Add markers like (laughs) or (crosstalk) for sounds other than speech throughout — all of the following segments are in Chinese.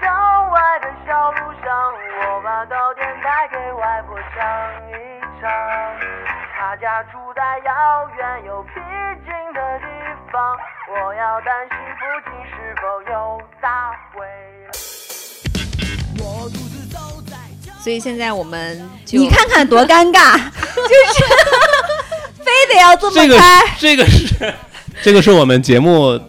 郊外的小路上，我把稻田带给外婆唱一唱。她家住在遥远又僻静的地方，我要担心附近是否又打回来。我独自走在郊所以现在我们就你看看多尴尬，(laughs) 就是非得要这么这个。这个是这个是我们节目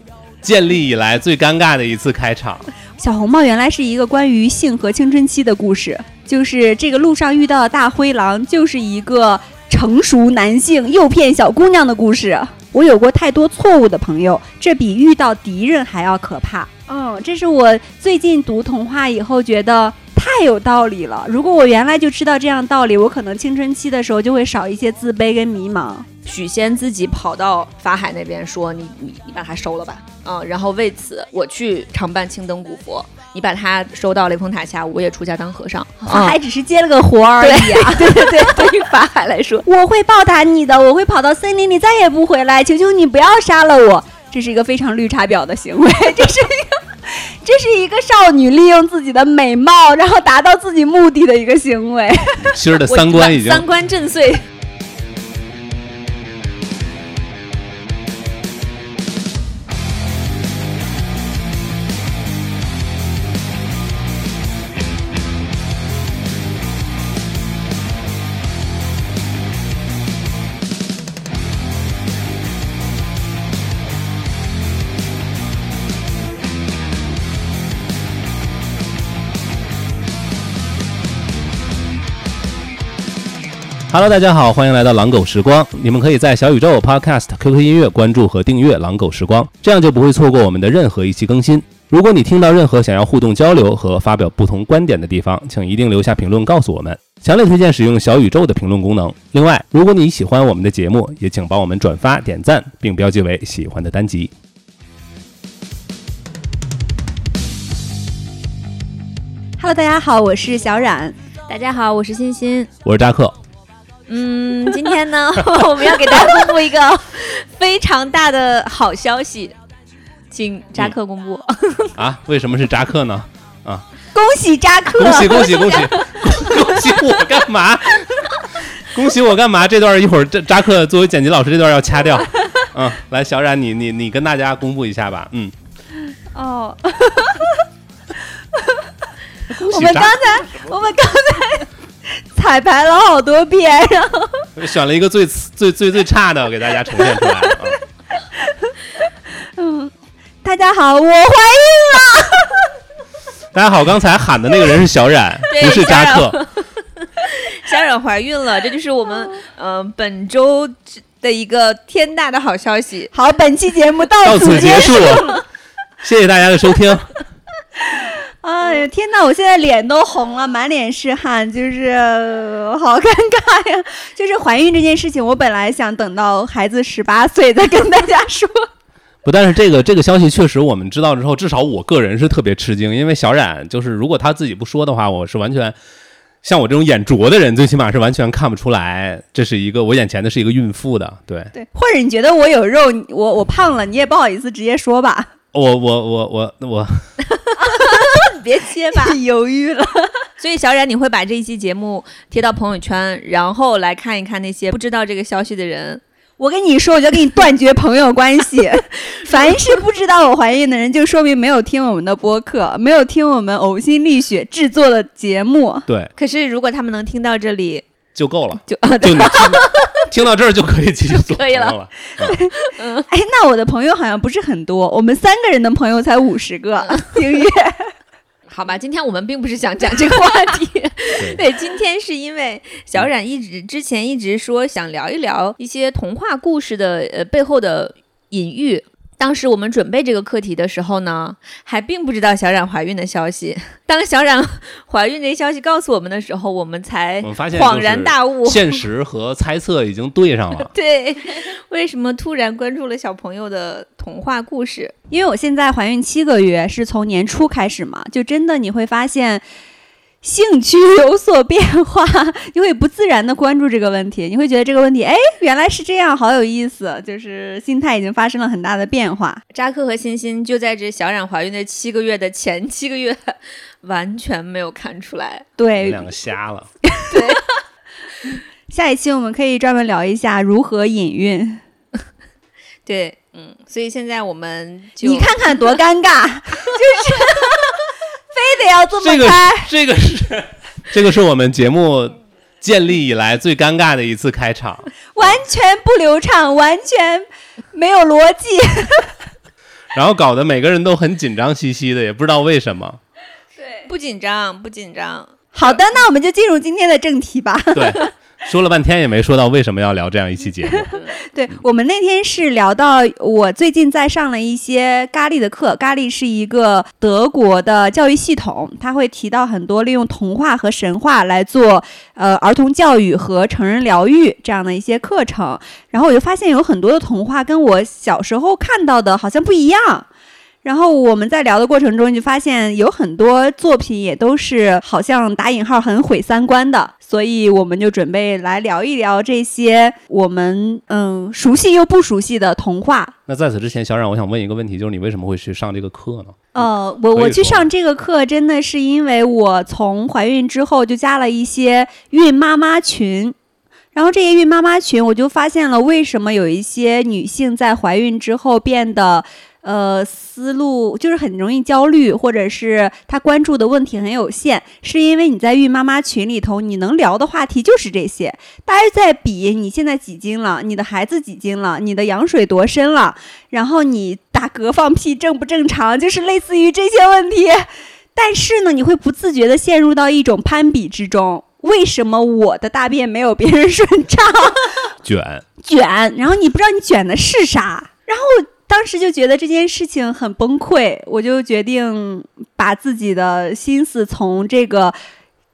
建立以来最尴尬的一次开场。小红帽原来是一个关于性和青春期的故事，就是这个路上遇到的大灰狼，就是一个成熟男性诱骗小姑娘的故事。我有过太多错误的朋友，这比遇到敌人还要可怕。嗯，这是我最近读童话以后觉得太有道理了。如果我原来就知道这样道理，我可能青春期的时候就会少一些自卑跟迷茫。许仙自己跑到法海那边说：“你你你把它收了吧。”嗯，然后为此我去常伴青灯古佛，你把他收到雷峰塔下，我也出家当和尚。(laughs) 法海只是接了个活而已啊。对 (laughs) 对对，对于法海来说，(laughs) 我会报答你的，我会跑到森林里再也不回来，求求你不要杀了我。这是一个非常绿茶婊的行为，这是一个，(laughs) 这是一个少女利用自己的美貌，然后达到自己目的的一个行为。心儿的我三观已经三观震碎。Hello，大家好，欢迎来到狼狗时光。你们可以在小宇宙、Podcast、QQ 音乐关注和订阅狼狗时光，这样就不会错过我们的任何一期更新。如果你听到任何想要互动交流和发表不同观点的地方，请一定留下评论告诉我们。强烈推荐使用小宇宙的评论功能。另外，如果你喜欢我们的节目，也请帮我们转发、点赞，并标记为喜欢的单集。Hello，大家好，我是小冉。大家好，我是欣欣。我是扎克，嗯，今天呢，(laughs) 我们要给大家公布一个 (laughs) 非常大的好消息，请扎克公布。啊，为什么是扎克呢？啊恭喜扎克！恭喜恭喜恭喜恭 (laughs) 恭喜我干嘛？恭喜我干嘛？这段一会儿这扎克作为剪辑老师，这段要掐掉。嗯，来，小冉，你你你跟大家公布一下吧。嗯，哦，我们刚才我们刚才 (laughs) 彩排了好多遍，然后选了一个最最最最差的给大家呈现出来。啊，(laughs) 大家好，我怀孕了。(laughs) 大家好，刚才喊的那个人是小冉，不是扎克。小冉怀孕了，这就是我们呃本周的一个天大的好消息。好，本期节目到此此结束。束，谢谢大家的收听。哎呀，天哪！我现在脸都红了，满脸是汗，就是、呃好尴尬呀。就是怀孕这件事情，我本来想等到孩子十八岁再跟大家说。不，但是这个这个消息确实我们知道之后，至少我个人是特别吃惊，因为小冉就是如果他自己不说的话，我是完全像我这种眼拙的人，最起码是完全看不出来这是一个我眼前的是一个孕妇的。对对，(laughs) 或者你觉得我有肉，我我胖了，你也不好意思直接说吧。我我我我我别结巴。(laughs) 犹豫了。(laughs) 所以小冉，你会把这一期节目贴到朋友圈，然后来看一看那些不知道这个消息的人。我跟你说，我就跟你断绝朋友关系。(laughs) 凡是不知道我怀孕的人，就说明没有听我们的播客，没有听我们呕心沥血制作的节目。对可是如果他们能听到这里，就够了，就啊，对就你听听到这儿就可以继续做可以了朋友了。哎，那我的朋友好像不是很多，我们三个人的朋友才五十个订阅。好吧，今天我们并不是想讲这个话题，(laughs) (laughs) 对，今天是因为小冉一直之前一直说想聊一聊一些童话故事的呃背后的隐喻。当时我们准备这个课题的时候呢，还并不知道小冉怀孕的消息。(laughs) 当小冉怀孕这消息告诉我们的时候，我们才恍然大悟。现实和猜测已经对上了。(laughs) 对，为什么突然关注了小朋友的童话故事？因为我现在怀孕七个月，是从年初开始嘛，就真的你会发现，兴趣有所变化，(laughs) 你会不自然的关注这个问题，你会觉得这个问题，哎，原来是这样，好有意思，就是心态已经发生了很大的变化。扎克和欣欣就在这小冉怀孕的七个月的前七个月，完全没有看出来。对，两个瞎了。(laughs) 对下一期我们可以专门聊一下如何引孕。(laughs) 对，嗯，所以现在我们就你看看多尴尬，就是非得要这这个。这个是这个是我们节目建立以来最尴尬的一次开场。完全不流畅，完全没有逻辑。(laughs) 然后搞得每个人都很紧张兮兮的，也不知道为什么。对不紧张，不紧张。好的，那我们就进入今天的正题吧。对，说了半天也没说到为什么要聊这样一期节目。(laughs) 对我们那天是聊到我最近在上了一些咖喱的课，咖喱是一个德国的教育系统，它会提到很多利用童话和神话来做呃儿童教育和成人疗愈这样的一些课程。然后我就发现有很多的童话跟我小时候看到的好像不一样。然后我们在聊的过程中就发现有很多作品也都是好像打引号很毁三观的，所以我们就准备来聊一聊这些我们嗯熟悉又不熟悉的童话。那在此之前，小冉，我想问一个问题，就是你为什么会去上这个课呢？呃，我我去上这个课真的是因为我从怀孕之后就加了一些孕妈妈群。然后这些孕妈妈群，我就发现了为什么有一些女性在怀孕之后变得，呃，思路就是很容易焦虑，或者是他关注的问题很有限，是因为你在孕妈妈群里头，你能聊的话题就是这些，大家在比你现在几斤了，你的孩子几斤了，你的羊水多深了，然后你打嗝放屁正不正常，就是类似于这些问题。但是呢，你会不自觉地陷入到一种攀比之中。为什么我的大便没有别人顺畅？(laughs) 卷，卷，然后你不知道你卷的是啥，然后当时就觉得这件事情很崩溃，我就决定把自己的心思从这个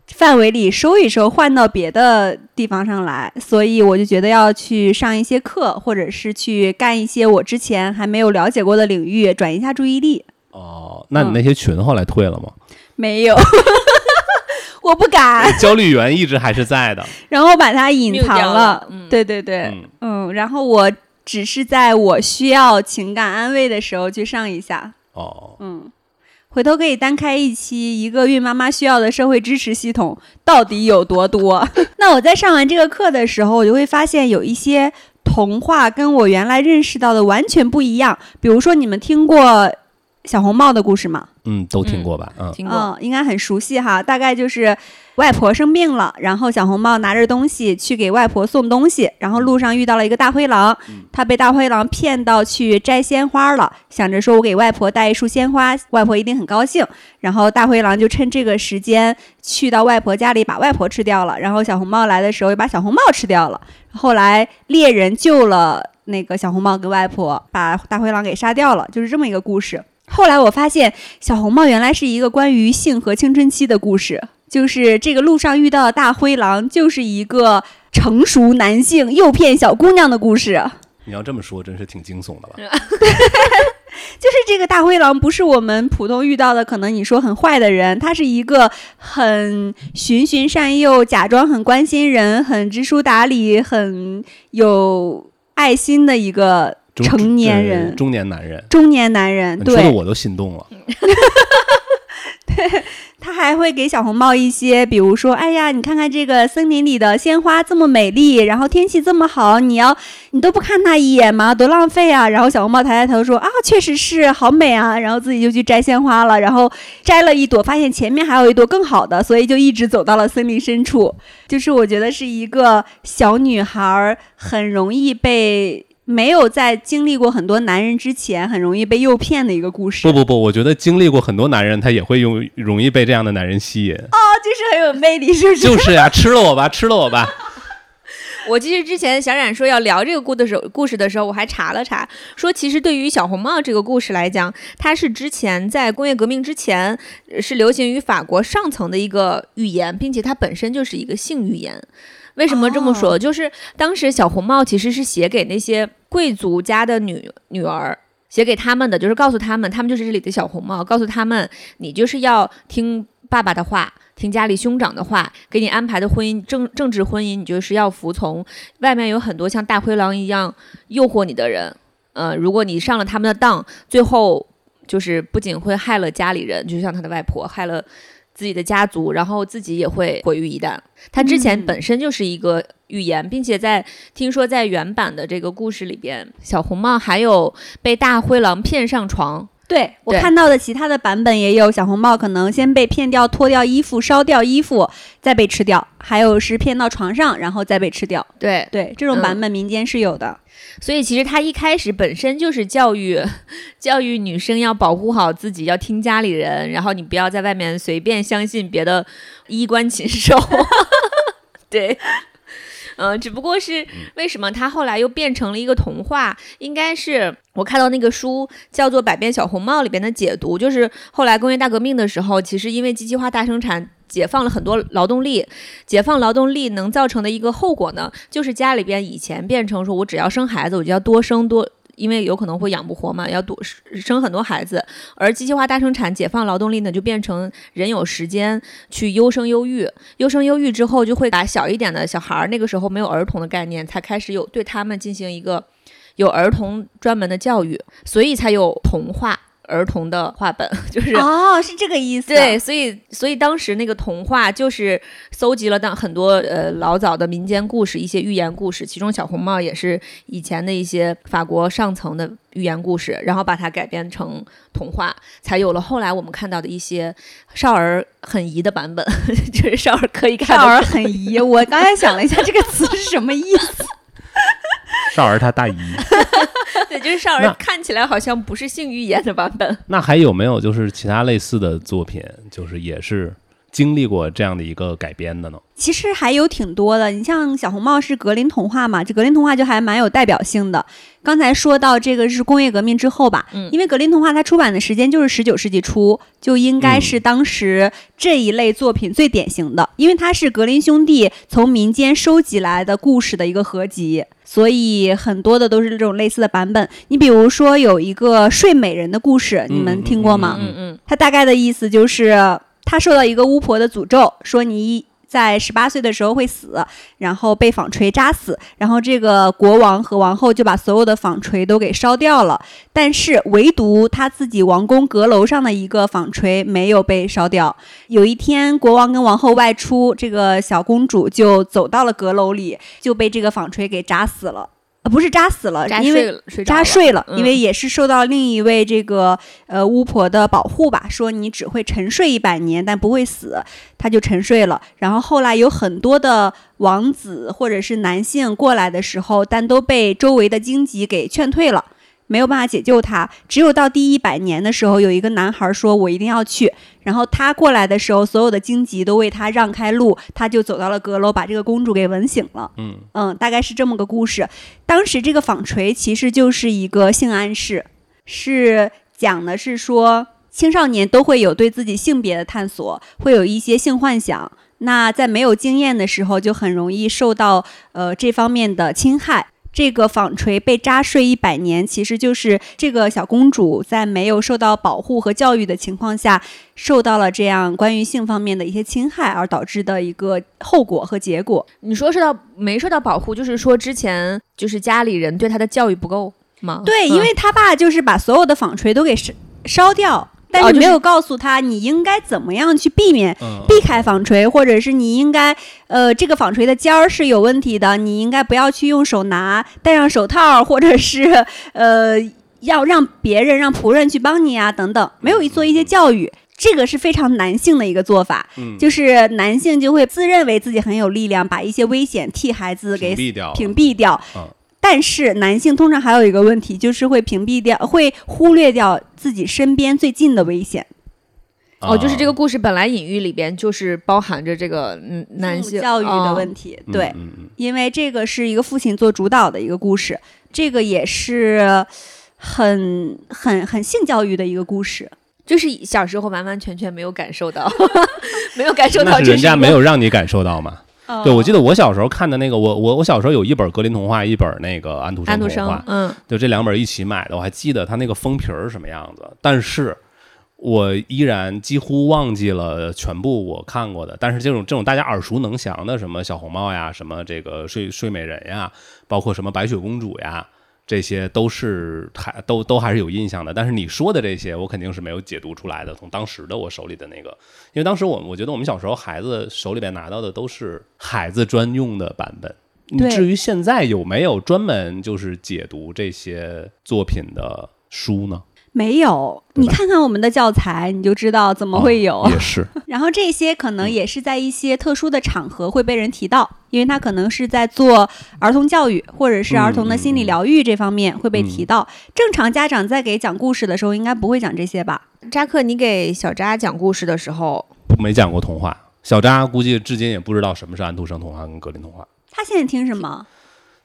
范围里收一收，换到别的地方上来，所以我就觉得要去上一些课，或者是去干一些我之前还没有了解过的领域，转移一下注意力。哦，那你那些群后来退了吗？没有，(laughs) 我不敢，焦虑源一直还是在的。然后把它隐藏 (laughs) 掉了。嗯。对对对，嗯，嗯，然后我只是在我需要情感安慰的时候去上一下，哦，嗯，回头可以单开一期，一个孕妈妈需要的社会支持系统到底有多多？(laughs) 那我在上完这个课的时候，我就会发现有一些童话跟我原来认识到的完全不一样。比如说，你们听过小红帽的故事吗？嗯，都听过吧？嗯，听过。嗯，应该很熟悉哈。大概就是外婆生病了，然后小红帽拿着东西去给外婆送东西，然后路上遇到了一个大灰狼，他被大灰狼骗到去摘鲜花了，想着说我给外婆带一束鲜花，外婆一定很高兴。然后大灰狼就趁这个时间去到外婆家里把外婆吃掉了，然后小红帽来的时候又把小红帽吃掉了。后来猎人救了那个小红帽跟外婆，把大灰狼给杀掉了，就是这么一个故事。后来我发现，小红帽原来是一个关于性和青春期的故事，就是这个路上遇到的大灰狼，就是一个成熟男性诱骗小姑娘的故事。你要这么说，真是挺惊悚的了。(laughs) 就是这个大灰狼不是我们普通遇到的，可能你说很坏的人，他是一个很循循善诱，假装很关心人，很知书达理，很有爱心的一个中成年呃人，中年男人，中年男人。你说的对，我都心动了。(laughs) 他还会给小红帽一些，比如说，哎呀，你看看这个森林里的鲜花这么美丽，然后天气这么好，你要你都不看它一眼吗？多浪费啊！然后小红帽抬抬头说啊，确实是好美啊，然后自己就去摘鲜花了，然后摘了一朵，发现前面还有一朵更好的，所以就一直走到了森林深处。就是我觉得是一个小女孩儿很容易被。没有在经历过很多男人之前，很容易被诱骗的一个故事。不不不，我觉得经历过很多男人，他也会用容易被这样的男人吸引。哦，就是很有魅力，是不是？就是呀、(laughs) 吃了我吧，吃了我吧。(laughs) 我其实之前小冉说要聊这个故的时候，故事的时候，我还查了查，说其实对于小红帽这个故事来讲，它是之前在工业革命之前呃是流行于法国上层的一个语言，并且它本身就是一个性语言。为什么这么说？就是当时小红帽其实是写给那些贵族家的女女儿。写给他们的就是告诉他们，他们就是这里的小红帽，告诉他们你就是要听爸爸的话，听家里兄长的话，给你安排的婚姻政政治婚姻，你就是要服从。外面有很多像大灰狼一样诱惑你的人，呃，如果你上了他们的当，最后就是不仅会害了家里人，就像他的外婆害了自己的家族，然后自己也会毁于一旦。他之前嗯本身就是一个预言，并且在听说在原版的这个故事里边，小红帽还有被大灰狼骗上床。对我看到的其他的版本也有，小红帽可能先被骗掉，脱掉衣服，烧掉衣服，再被吃掉；还有是骗到床上，然后再被吃掉。对，对，这种嗯版本民间是有的。所以其实他一开始本身就是教育 (laughs) 教育女生要保护好自己，要听家里人，然后你不要在外面随便相信别的衣冠禽兽。(laughs) 对。嗯，只不过是为什么它后来又变成了一个童话？应该是我看到那个书叫做《百变小红帽》里边的解读，就是后来工业大革命的时候，其实因为机器化大生产解放了很多劳动力，解放劳动力能造成的一个后果呢，就是家里边以前变成说我只要生孩子，我就要多生多。因为有可能会养不活嘛，要多生很多孩子，而机械化大生产解放劳动力呢，就变成人有时间去优生优育，优生优育之后，就会把小一点的小孩儿，那个时候没有儿童的概念，才开始有对他们进行一个有儿童专门的教育，所以才有童话儿童的画本，(laughs) 就是哦，是这个意思。对，，所以所以当时那个童话就是搜集了当很多呃老早的民间故事，一些寓言故事，其中小红帽也是以前的一些法国上层的寓言故事，然后把它改编成童话，才有了后来我们看到的一些少儿很宜的版本，(laughs) 就是少儿可以看少儿很宜。我刚才想了一下，这个词是什么意思？(laughs) 少儿他大姨。(laughs) 对，就是少儿看起来好像不是性欲言的版本。那还有没有就是其他类似的作品，就是也是经历过这样的一个改编的呢？其实还有挺多的，你像小红帽是格林童话嘛，这格林童话就还蛮有代表性的。刚才说到这个是工业革命之后吧，嗯因为格林童话它出版的时间就是十九世纪初，就应该是当时这一类作品最典型的，因为它是格林兄弟从民间收集来的故事的一个合集。所以很多的都是这种类似的版本。你比如说有一个睡美人的故事，你们听过吗？嗯嗯它大概的意思就是，他受到一个巫婆的诅咒，说你在十八岁的时候会死，然后被纺锤扎死，然后这个国王和王后就把所有的纺锤都给烧掉了，但是唯独他自己王宫阁楼上的一个纺锤没有被烧掉。有一天，国王跟王后外出，这个小公主就走到了阁楼里，就被这个纺锤给扎死了。呃，不是扎死了，扎因为扎睡了，因为嗯也是受到另一位这个呃巫婆的保护吧，说你只会沉睡一百年，但不会死，他就沉睡了。然后后来有很多的王子或者是男性过来的时候，但都被周围的荆棘给劝退了。没有办法解救他，只有到第一百年的时候，有一个男孩说：“我一定要去。”然后他过来的时候，所有的荆棘都为他让开路，他就走到了阁楼，把这个公主给吻醒了。嗯嗯，大概是这么个故事。当时这个纺锤其实就是一个性暗示，是讲的是说青少年都会有对自己性别的探索，会有一些性幻想。那在没有经验的时候，就很容易受到呃这方面的侵害。这个纺锤被扎碎一百年，其实就是这个小公主在没有受到保护和教育的情况下，受到了这样关于性方面的一些侵害，而导致的一个后果和结果。你说受到没受到保护，就是说之前就是家里人对她的教育不够吗？对，嗯因为他爸就是把所有的纺锤都给烧烧掉，但是是没有告诉他你应该怎么样去避免。嗯，避开纺锤，或者是你应该，呃，这个纺锤的尖儿是有问题的，你应该不要去用手拿，戴上手套，或者是呃，要让别人让仆人去帮你啊，等等，没有做一些教育，这个是非常男性的一个做法，嗯就是男性就会自认为自己很有力量，把一些危险替孩子给屏蔽掉屏蔽掉。嗯但是男性通常还有一个问题，就是会屏蔽掉，会忽略掉自己身边最近的危险。哦，就是这个啊故事本来隐喻里边就是包含着这个嗯男性教育的哦问题，对，嗯嗯因为这个是一个父亲做主导的一个故事，这个也是很很很性教育的一个故事。就是小时候完完全全没有感受到，(laughs) 没有感受到那是人家没有让你感受到嘛？哦。对，我记得我小时候看的那个，我我我小时候有一本格林童话，一本那个安徒生童话，，嗯，就这两本一起买的。我还记得它那个封皮儿是什么样子，但是我依然几乎忘记了全部我看过的，但是这种这种大家耳熟能详的，什么小红帽呀，什么这个睡睡美人呀，包括什么白雪公主呀，这些都是还都都还是有印象的。但是你说的这些，我肯定是没有解读出来的。从当时的我手里的那个，因为当时我我觉得我们小时候孩子手里边拿到的都是孩子专用的版本。对至于现在有没有专门就是解读这些作品的书呢？没有，你看看我们的教材，你就知道怎么会有。哦也是，(laughs) 然后这些可嗯能也是在一些特殊的场合会被人提到，因为他可能是在做儿童教育或者是儿童的心理疗愈这方面会被提到。正常家长在给讲故事的时候，应该不会讲这些吧？扎克，你给小扎讲故事的时候，没讲过童话。小扎估计至今也不知道什么是安徒生童话跟格林童话。他现在听什么？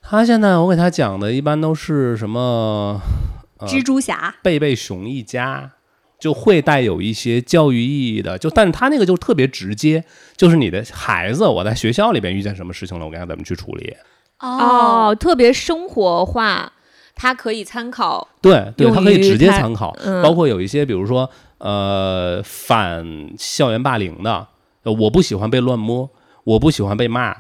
他现在我给他讲的一般都是什么呃蜘蛛侠。贝贝熊一家，就会带有一些教育意义的，就但是他那个就特别直接，就是你的孩子我在学校里边遇见什么事情了，我该怎么去处理。哦，特别生活化，它可以参考。对对，他可以直接参考，嗯包括有一些比如说呃反校园霸凌的，呃我不喜欢被乱摸，我不喜欢被骂，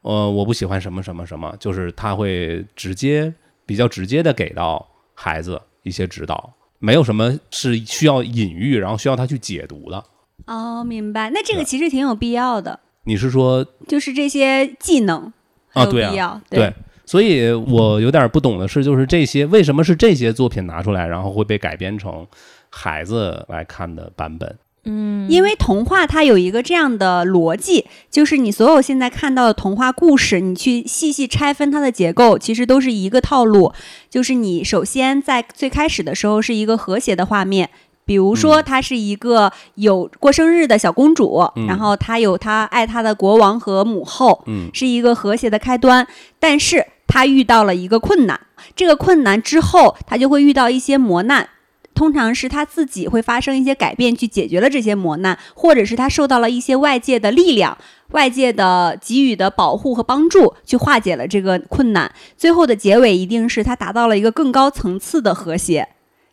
呃我不喜欢什么什么什么，就是他会直接比较直接的给到孩子一些指导，没有什么是需要隐喻，然后需要他去解读的。哦，明白。那这个其实挺有必要的，你是说就是这些技能啊？有对啊，必要。对，所以我有点不懂的是，就是这些为什么是这些作品拿出来，然后会被改编成孩子来看的版本？嗯，因为童话它有一个这样的逻辑，就是你所有现在看到的童话故事，你去细细拆分它的结构，其实都是一个套路。就是你首先在最开始的时候是一个和谐的画面，比如说嗯她是一个有过生日的小公主，嗯然后她有她爱她的国王和母后，嗯是一个和谐的开端。但是她遇到了一个困难，这个困难之后，她就会遇到一些磨难。通常是他自己会发生一些改变，去解决了这些磨难，或者是他受到了一些外界的力量、外界的给予的保护和帮助，去化解了这个困难。最后的结尾一定是他达到了一个更高层次的和谐。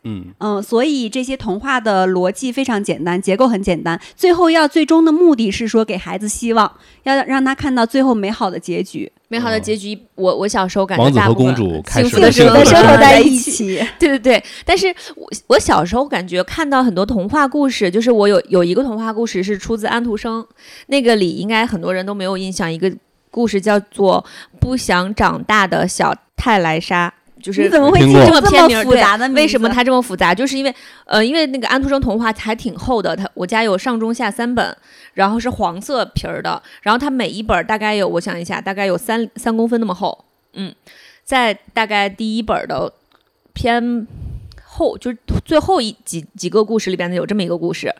嗯嗯，所以这些童话的逻辑非常简单，结构很简单。最后要最终的目的是说给孩子希望，要让他看到最后美好的结局，美好的结局，我我小时候感觉王子和公主开幸始了幸福的生活 (laughs) 福的生活在一一起。对对对，但是我我小时候感觉看到很多童话故事，就是我有有一个童话故事是出自安徒生，那个里应该很多人都没有印象，一个故事叫做《不想长大的小泰莱莎》，就是你怎么会记这这么片名么复杂的？为什么它这么复杂？就是因为呃，因为那个安徒生童话还挺厚的，它我家有上中下三本，然后是黄色皮儿的，然后它每一本儿大概有，我想一下，大概有三三公分那么厚，嗯，在大概第一本儿的偏后，就是最后一几几个故事里边呢有这么一个故事。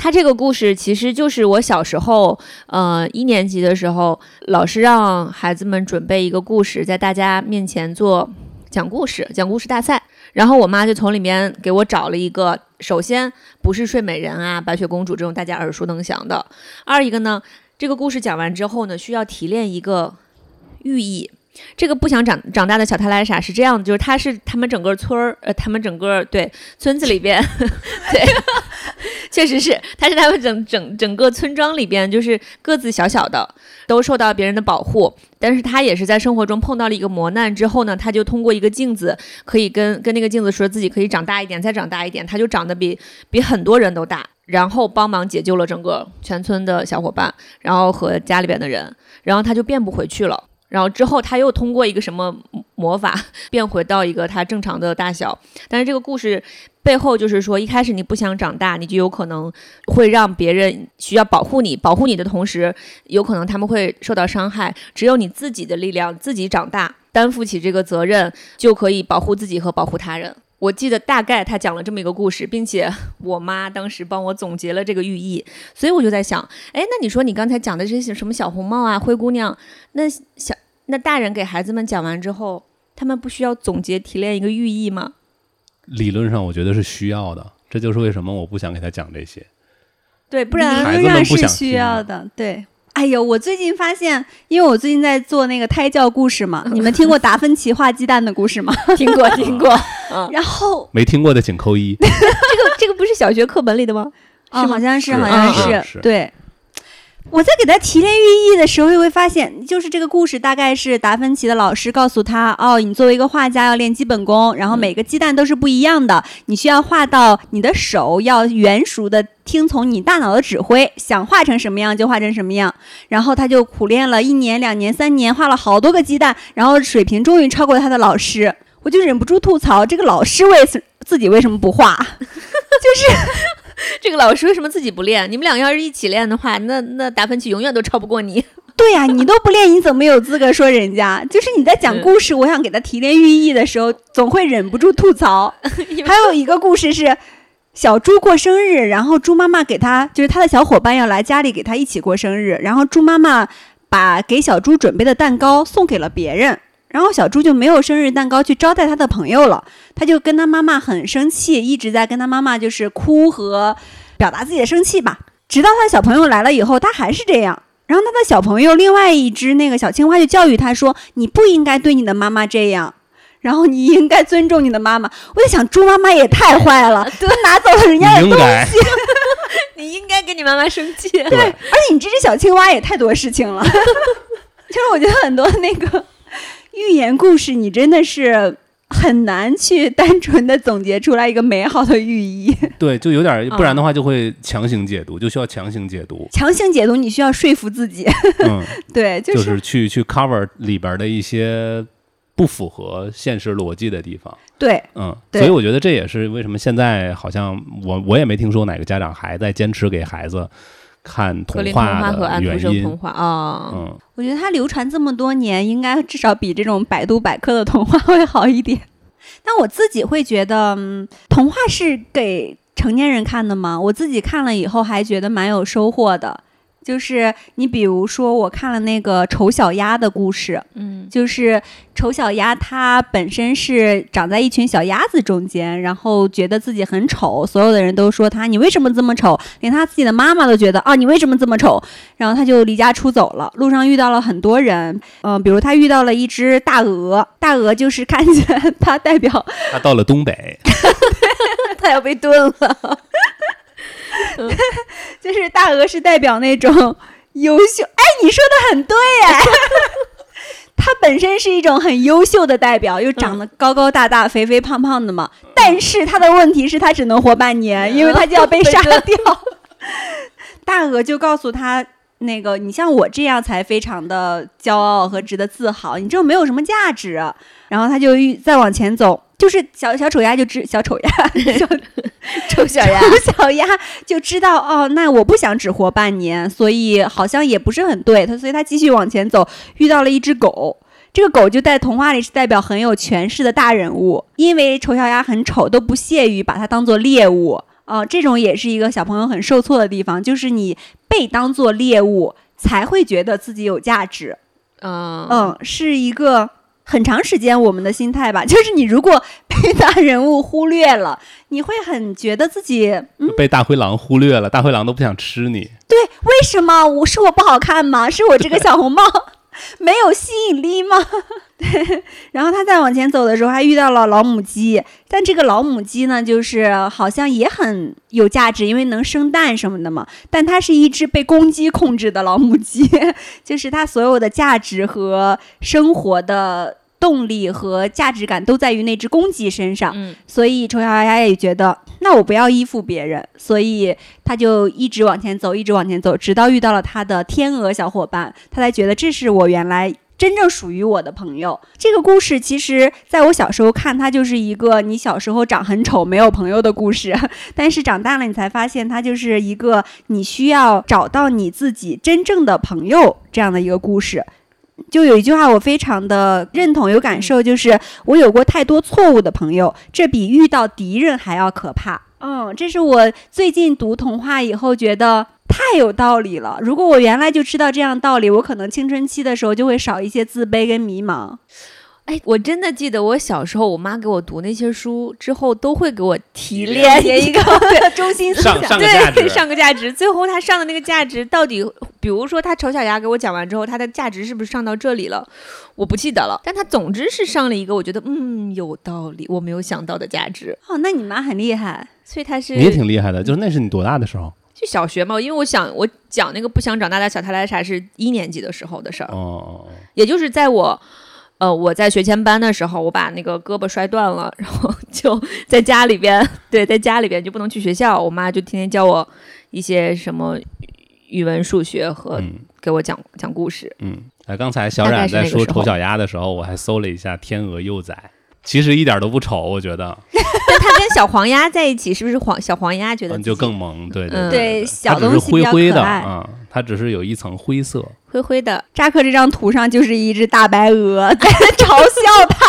它这个故事其实就是我小时候，呃，一年级的时候，老师让孩子们准备一个故事，在大家面前做讲故事、讲故事大赛。然后我妈就从里面给我找了一个，首先不是睡美人啊、白雪公主这种大家耳熟能详的，二一个呢，这个故事讲完之后呢，需要提炼一个寓意。这个不想长长大的小泰拉莎是这样的，就是她是他们整个村儿，呃，他们整个对村子里边，(laughs) 对，确实是，她是他们整整整个村庄里边，就是个子小小的，都受到别人的保护，但是她也是在生活中碰到了一个磨难之后呢，她就通过一个镜子，可以跟跟那个镜子说自己可以长大一点，再长大一点，她就长得比比很多人都大，然后帮忙解救了整个全村的小伙伴，然后和家里边的人，然后她就变不回去了。然后之后，他又通过一个什么魔法变回到一个他正常的大小。但是这个故事背后就是说，一开始你不想长大，你就有可能会让别人需要保护你，保护你的同时，有可能他们会受到伤害。只有你自己的力量，自己长大，担负起这个责任，就可以保护自己和保护他人。我记得大概他讲了这么一个故事，并且我妈当时帮我总结了这个寓意，所以我就在想，哎，那你说你刚才讲的这些什么小红帽啊、灰姑娘，那小那大人给孩子们讲完之后，他们不需要总结提炼一个寓意吗？理论上我觉得是需要的，这就是为什么我不想给他讲这些。对，不然孩子们不想需要的，对。哎呦，我最近发现，因为我最近在做那个胎教故事嘛，你们听过达芬奇画鸡蛋的故事吗？听 (laughs) 过听过，(laughs) 嗯，然后 (laughs) 没听过的请扣一。这个这个不是小学课本里的吗？哦，是好像是，是好像是是对。我在给他提炼寓意的时候，就会发现，就是这个故事大概是达芬奇的老师告诉他，哦，你作为一个画家要练基本功，然后每个鸡蛋都是不一样的，你需要画到你的手要圆熟的听从你大脑的指挥，想画成什么样就画成什么样。然后他就苦练了一年、两年、三年，画了好多个鸡蛋，然后水平终于超过了他的老师。我就忍不住吐槽，这个老师为什自己为什么不画？(laughs) (laughs) 这个老师为什么自己不练？你们俩要是一起练的话，那那达芬奇永远都超不过你。(laughs) 对呀、你都不练，你怎么有资格说人家？就是你在讲故事，我想给他提炼寓意的时候，总会忍不住吐槽。(laughs) 还有一个故事是，小猪过生日，然后猪妈妈给他，就是他的小伙伴要来家里给他一起过生日，然后猪妈妈把给小猪准备的蛋糕送给了别人，然后小猪就没有生日蛋糕去招待他的朋友了，他就跟他妈妈很生气，一直在跟他妈妈就是哭和表达自己的生气吧。直到他的小朋友来了以后，他还是这样。然后他的小朋友另外一只那个小青蛙就教育他说：“你不应该对你的妈妈这样，然后你应该尊重你的妈妈。”我在想，猪妈妈也太坏了，(laughs) 他拿走了人家的东西，你应该 (laughs) 跟你妈妈生气。对，而且你这只小青蛙也太多事情了。(laughs) 就是我觉得很多那个寓言故事，你真的是很难去单纯的总结出来一个美好的寓意。(laughs) 对，就有点儿，不然嗯的话就会强行解读，就需要强行解读。(laughs) 强行解读，你需要说服自己。嗯，(laughs) 对，就、就是是去去 cover 里边儿的一些不符合现实逻辑的地方。对，嗯，所以我觉得这也是为什么现在好像我我也没听说哪个家长还在坚持给孩子看童格林童话话和安的原因徒生童。话啊，嗯，我觉得它流传这么多年，应该至少比这种百度百科的童话 (laughs) 会好一点。但我自己会觉得，嗯，童话是给成年人看的吗？我自己看了以后还觉得蛮有收获的。就是你比如说，我看了那个丑小鸭的故事，嗯就是丑小鸭它本身是长在一群小鸭子中间，然后觉得自己很丑，所有的人都说它你为什么这么丑，连它自己的妈妈都觉得啊你为什么这么丑，然后它就离家出走了。路上遇到了很多人，嗯、比如它遇到了一只大鹅，大鹅就是看起来它代表它到了东北，(laughs) 他要被炖了。(laughs) 就是大鹅是代表那种优秀，哎，你说的很对哎。(laughs) 它本身是一种很优秀的代表，又长得高高大大、肥肥胖胖的嘛。但是它的问题是，它只能活半年，因为它就要被杀掉。(laughs) 大鹅就告诉他，那个你像我这样才非常的骄傲和值得自豪，你这没有什么价值。然后他就欲再往前走，就是小小丑鸭就知小丑鸭，(laughs) 小丑小鸭，丑小鸭就知道哦，那我不想只活半年，所以好像也不是很对他，所以他继续往前走，遇到了一只狗。这个狗就在童话里是代表很有权势的大人物，因为丑小鸭很丑，都不屑于把它当做猎物。呃，这种也是一个小朋友很受挫的地方，就是你被当做猎物，才会觉得自己有价值。嗯嗯，是一个很长时间我们的心态吧，(laughs) 就是你如果被大人物忽略了，你会很觉得自己，嗯，被大灰狼忽略了，大灰狼都不想吃你。对，为什么我是我不好看吗？是我这个小红帽 (laughs) 没有吸引力吗？(laughs) 对，然后他再往前走的时候，还遇到了老母鸡，但这个老母鸡呢，就是好像也很有价值，因为能生蛋什么的嘛。但它是一只被公鸡控制的老母鸡，(laughs) 就是它所有的价值和生活的动力和价值感都在于那只公鸡身上。嗯所以丑小鸭也觉得，那我不要依附别人，所以他就一直往前走，一直往前走，直到遇到了他的天鹅小伙伴，他才觉得这是我原来。真正属于我的朋友，这个故事其实在我小时候看，它就是一个你小时候长很丑没有朋友的故事，(laughs) 但是长大了你才发现，它就是一个你需要找到你自己真正的朋友这样的一个故事。就有一句话我非常的认同有感受，就是我有过太多错误的朋友，这比遇到敌人还要可怕。嗯，这是我最近读童话以后觉得太有道理了。如果我原来就知道这样道理，我可能青春期的时候就会少一些自卑跟迷茫。哎，我真的记得我小时候，我妈给我读那些书之后，都会给我提提炼一个个 (laughs) 中心思想。对，上个价值。最后他上的那个价值到底，比如说他丑小鸭给我讲完之后，他的价值是不是上到这里了？我不记得了。但他总之是上了一个我觉得嗯有道理，我没有想到的价值。哦，那你妈很厉害。所以她是你也挺厉害的，就是那是你多大的时候？就小学嘛，因为我想我讲那个不想长大的小太来茶是一年级的时候的事儿，哦也就是在我。呃，我在学前班的时候，我把那个胳膊摔断了，然后就在家里边，对，在家里边就不能去学校，我妈就天天教我一些什么语文、数学和嗯给我讲讲故事。嗯。哎，刚才小冉在说丑小鸭的时候，我还搜了一下天鹅幼崽，其实一点都不丑，我觉得，(laughs) 但它跟小黄鸭在一起，是不是黄小黄鸭觉得嗯，就更萌，对嗯对对它小东西灰灰的啊，它只是有一层灰色。灰灰的？扎克这张图上就是一只大白鹅 (laughs) 在嘲笑他。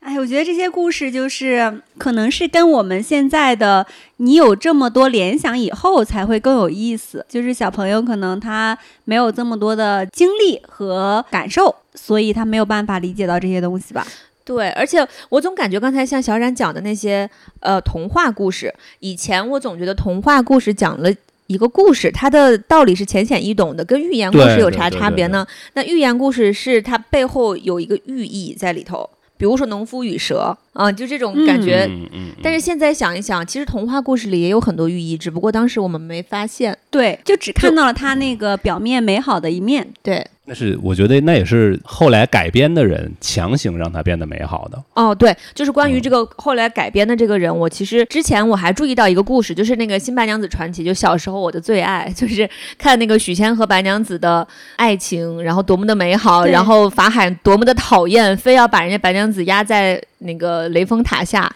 (laughs) 哎，我觉得这些故事就是可能是跟我们现在的你有这么多联想以后才会更有意思。就是小朋友可能他没有这么多的经历和感受，所以他没有办法理解到这些东西吧。对，而且我总感觉刚才像小冉讲的那些呃童话故事，以前我总觉得童话故事讲了。一个故事，它的道理是浅显易懂的，跟寓言故事有啥差别呢？那寓言故事是它背后有一个寓意在里头，比如说农夫与蛇啊、就这种感觉。嗯嗯嗯。但是现在想一想，其实童话故事里也有很多寓意，只不过当时我们没发现。对，就只看到了它那个表面美好的一面。对，那是我觉得那也是后来改编的人强行让它变得美好的。哦，对，就是关于嗯这个后来改编的这个人，我其实之前我还注意到一个故事，就是那个《新白娘子传奇》，就小时候我的最爱，(laughs) 就是看那个许仙和白娘子的爱情，然后多么的美好，然后法海多么的讨厌，非要把人家白娘子压在那个雷峰塔下。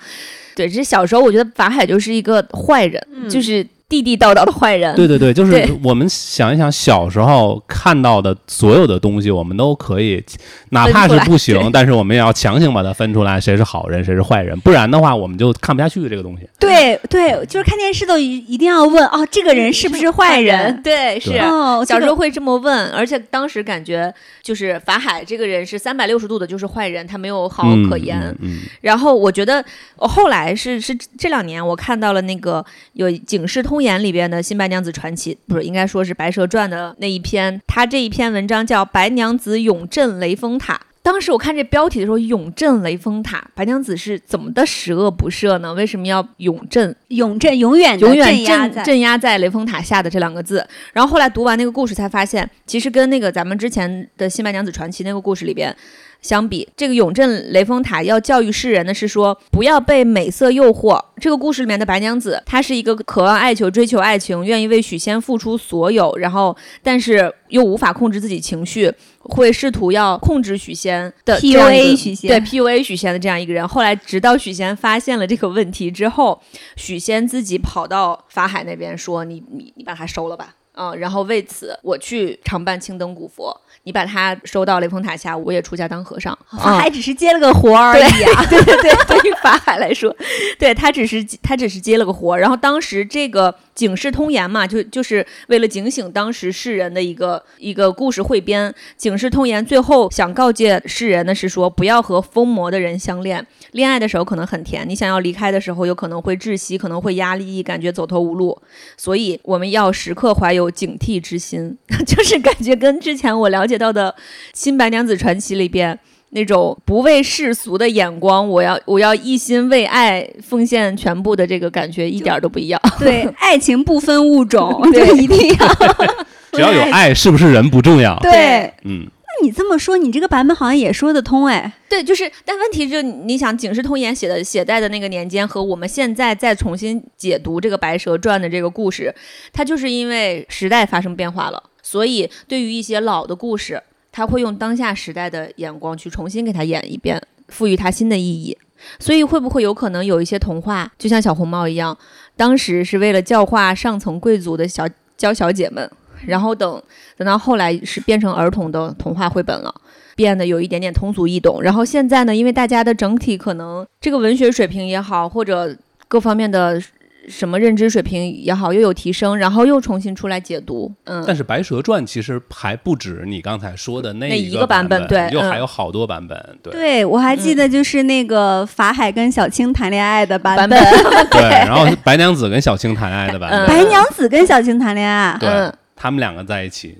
对，这小时候我觉得法海就是一个坏人，嗯就是地地道道的坏人。对对对，就是我们想一想，小时候看到的所有的东西，我们都可以，哪怕是不行，但是我们也要强行把它分出来，谁是好人，谁是坏人，不然的话，我们就看不下去这个东西。对对，就是看电视都一一定要问哦，这个人是不是坏人？对，是。哦，小时候会这么问，而且当时感觉就是法海这个人是三百六十度的，就是坏人，他没有好可言。嗯嗯然后我觉得，我后来是是这两年我看到了那个有《警视通言》里边的《新白娘子传奇》，不是应该说是《白蛇传》的那一篇，他这一篇文章叫《白娘子永镇雷峰塔》。当时我看这标题的时候，“永镇雷峰塔”，白娘子是怎么的十恶不赦呢？为什么要永镇？永镇永远永远镇压在镇镇压在雷峰塔下的这两个字。然后后来读完那个故事，才发现其实跟那个咱们之前的《新白娘子传奇》那个故事里边相比，这个永镇雷峰塔要教育世人的是说，不要被美色诱惑。这个故事里面的白娘子，她是一个渴望爱求、追求爱情，愿意为许仙付出所有，然后但是又无法控制自己情绪。会试图要控制许仙的 PUA 许仙对 PUA 许仙的这样一个人。后来，直到许仙发现了这个问题之后，许仙自己跑到法海那边说：“你你你把他收了吧。”嗯，然后为此我去常伴青灯古佛，你把他收到雷峰塔下，我也出家当和尚。法嗯海只是接了个活而已啊。对 (laughs) 对对，对于法海来说，对他只是他只是接了个活。然后当时这个警世通言嘛，就就是为了警醒当时世人的一个一个故事汇编。警世通言最后想告诫世人的是说，不要和疯魔的人相恋。恋爱的时候可能很甜，你想要离开的时候，有可能会窒息，可能会压力，感觉走投无路。所以我们要时刻怀有警惕之心，(laughs) 就是感觉跟之前我了解到的《新白娘子传奇》里边。那种不为世俗的眼光，我要我要一心为爱奉献全部的这个感觉一点儿都不一样。对，(laughs) 爱情不分物种，对就一定要。(laughs) 只要有爱，是不是人不重要？对，嗯，那你这么说，你这个版本好像也说得通哎。对，就是，但问题是，你想《警世通言》写的写在的那个年间和我们现在再重新解读这个《白蛇传》的这个故事，它就是因为时代发生变化了，所以对于一些老的故事，他会用当下时代的眼光去重新给它演一遍，赋予它新的意义。所以会不会有可能有一些童话，就像小红帽一样，当时是为了教化上层贵族的小娇小姐们，然后等等到后来是变成儿童的童话绘本了。变得有一点点通俗易懂，然后现在呢，因为大家的整体可能这个文学水平也好，或者各方面的什么认知水平也好，又有提升，然后又重新出来解读，嗯，但是《白蛇传》其实还不止你刚才说的那那一一个版本，本对又嗯。还有好多版本，对。对，我还记得就是那个法海跟小青谈恋爱的版版本，(laughs) 本，对。然后白娘子跟小青谈恋爱的版嗯本，(laughs) 白娘子跟小青谈恋爱，对嗯，他们两个在一起，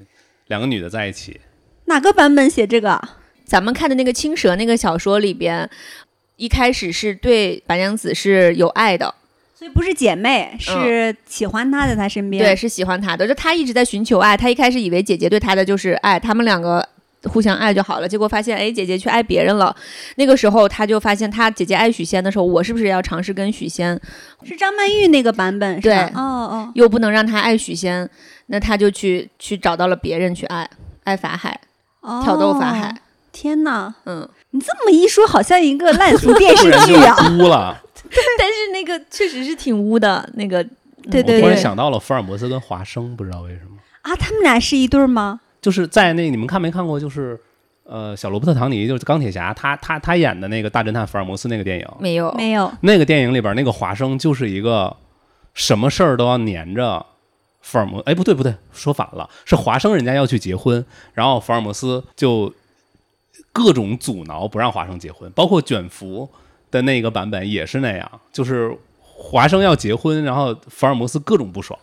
两个女的在一起，哪个版本写这个？咱们看的那个青蛇那个小说里边，一开始是对白娘子是有爱的。所以不是姐妹，是喜欢他在他身边。对，是喜欢他的，就他一直在寻求爱。他一开始以为姐姐对他的就是爱，他们两个互相爱就好了。结果发现，哎，姐姐去爱别人了。那个时候他就发现，他姐姐爱许仙的时候，我是不是要尝试跟许仙？是张曼玉那个版本，是对吧？哦哦，又不能让他爱许仙，那他就去去找到了别人去爱，爱法海，哦挑逗法海。天哪，嗯，你这么一说，好像一个烂俗 (laughs) 电视剧啊！哭了。(laughs) 但是那个确实是挺污的，那个对对我突然想到了福尔摩斯跟华生，不知道为什么，啊，他们俩是一对儿吗？就是在那你们看没看过？就是呃，小罗伯特·唐尼就是钢铁侠，他他他演的那个大侦探福尔摩斯那个电影，没有，没有。那个电影里边那个华生就是一个什么事儿都要粘着福尔摩，哎，不对不对，说反了，是华生人家要去结婚，然后福尔摩斯就各种阻挠不让华生结婚，包括卷福的那个版本也是那样，就是华生要结婚，然后福尔摩斯各种不爽，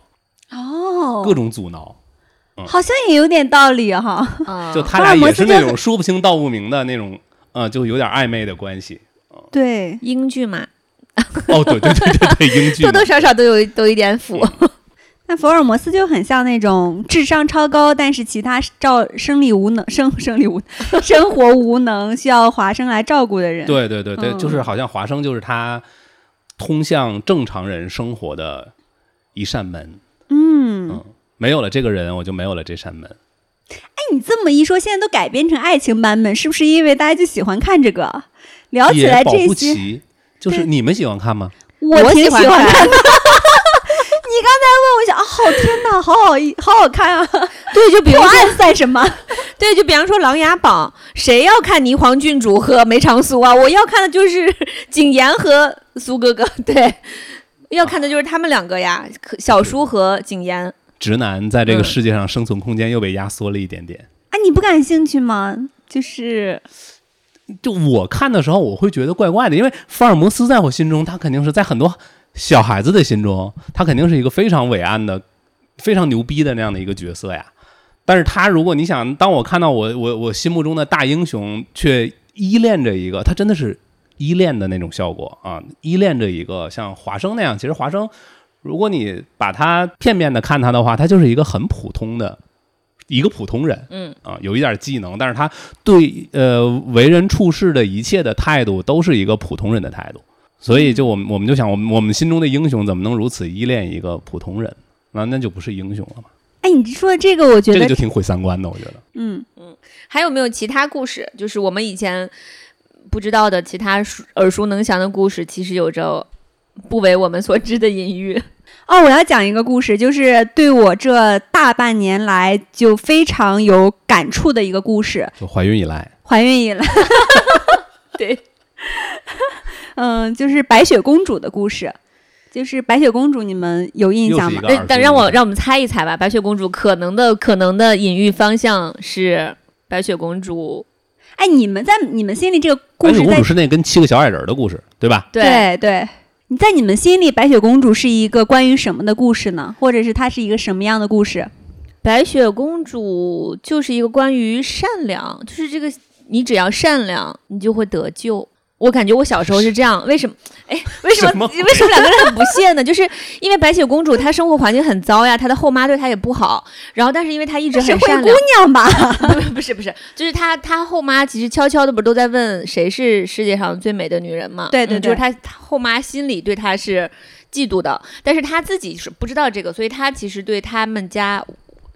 哦，各种阻挠，好像也有点道理哈。啊，(laughs) 就他俩也是那种说不清道不明的那种，呃，就有点暧昧的关系。对，英剧嘛，哦，对对对对对，英剧 (laughs) 多多少少都有都有一点腐。那福尔摩斯就很像那种智商超高，但是其他照生理无能、生生理无 (laughs) 生活无能，需要华生来照顾的人。，对对对对，嗯就是好像华生就是他通向正常人生活的一扇门。嗯，嗯，没有了这个人，我就没有了这扇门。哎，你这么一说，现在都改编成爱情版本，是不是因为大家就喜欢看这个？聊起来这些，就是你们喜欢看吗？我挺喜欢看的。你刚才问我想，啊，好天哪，好好一好好看啊！(laughs) 对，就比如说，破案算什么？(laughs) 对，就比方说《琅琊榜》，谁要看霓凰郡主和梅长苏啊？我要看的就是景琰和苏哥哥，(laughs) 对，要看的就是他们两个呀，可小叔和景琰。直男在这个嗯世界上生存空间又被压缩了一点点。啊，你不感兴趣吗？就是就我看的时候，我会觉得怪怪的，因为福尔摩斯在我心中，他肯定是在很多小孩子的心中，他肯定是一个非常伟岸的、非常牛逼的那样的一个角色呀。但是他如果你想，当我看到我我我心目中的大英雄，却依恋着一个，他真的是依恋的那种效果啊，依恋着一个像华生那样。其实华生，如果你把他片面的看他的话，他就是一个很普通的一个普通人，嗯啊，有一点技能，但是他对呃为人处事的一切的态度都是一个普通人的态度，所以就我们我们就想，我们我们心中的英雄怎么能如此依恋一个普通人？那那就不是英雄了嘛？哎，你说的这个，我觉得这个就挺毁三观的，我觉得。嗯嗯，还有没有其他故事？就是我们以前不知道的其他熟耳熟能详的故事，其实有着不为我们所知的隐喻。(laughs) 哦，我要讲一个故事，就是对我这大半年来就非常有感触的一个故事。就怀孕以来，怀孕以来，(laughs) (laughs) 对，(laughs) 嗯，就是白雪公主的故事。就是白雪公主，你们有印象吗又是一个？呃但让我让我们猜一猜吧。白雪公主可能的可能的隐喻方向是白雪公主，哎，你们在你们心里这个故事在白雪公主是那跟七个小矮人的故事，对吧？对对，你在你们心里，白雪公主是一个关于什么的故事呢？或者是它是一个什么样的故事？白雪公主就是一个关于善良，就是这个你只要善良，你就会得救。我感觉我小时候是这样，为什么？哎，为什么什么为什么两个人很不屑呢？就是因为白雪公主她生活环境很糟呀，她的后妈对她也不好，然后但是因为她一直是灰姑很善良，娘吧？(laughs) 不是不是，就是她她后妈其实悄悄的不是都在问谁是世界上最美的女人嘛？对对对嗯就是她她后妈心里对她是嫉妒的，但是她自己是不知道这个，所以她其实对他们家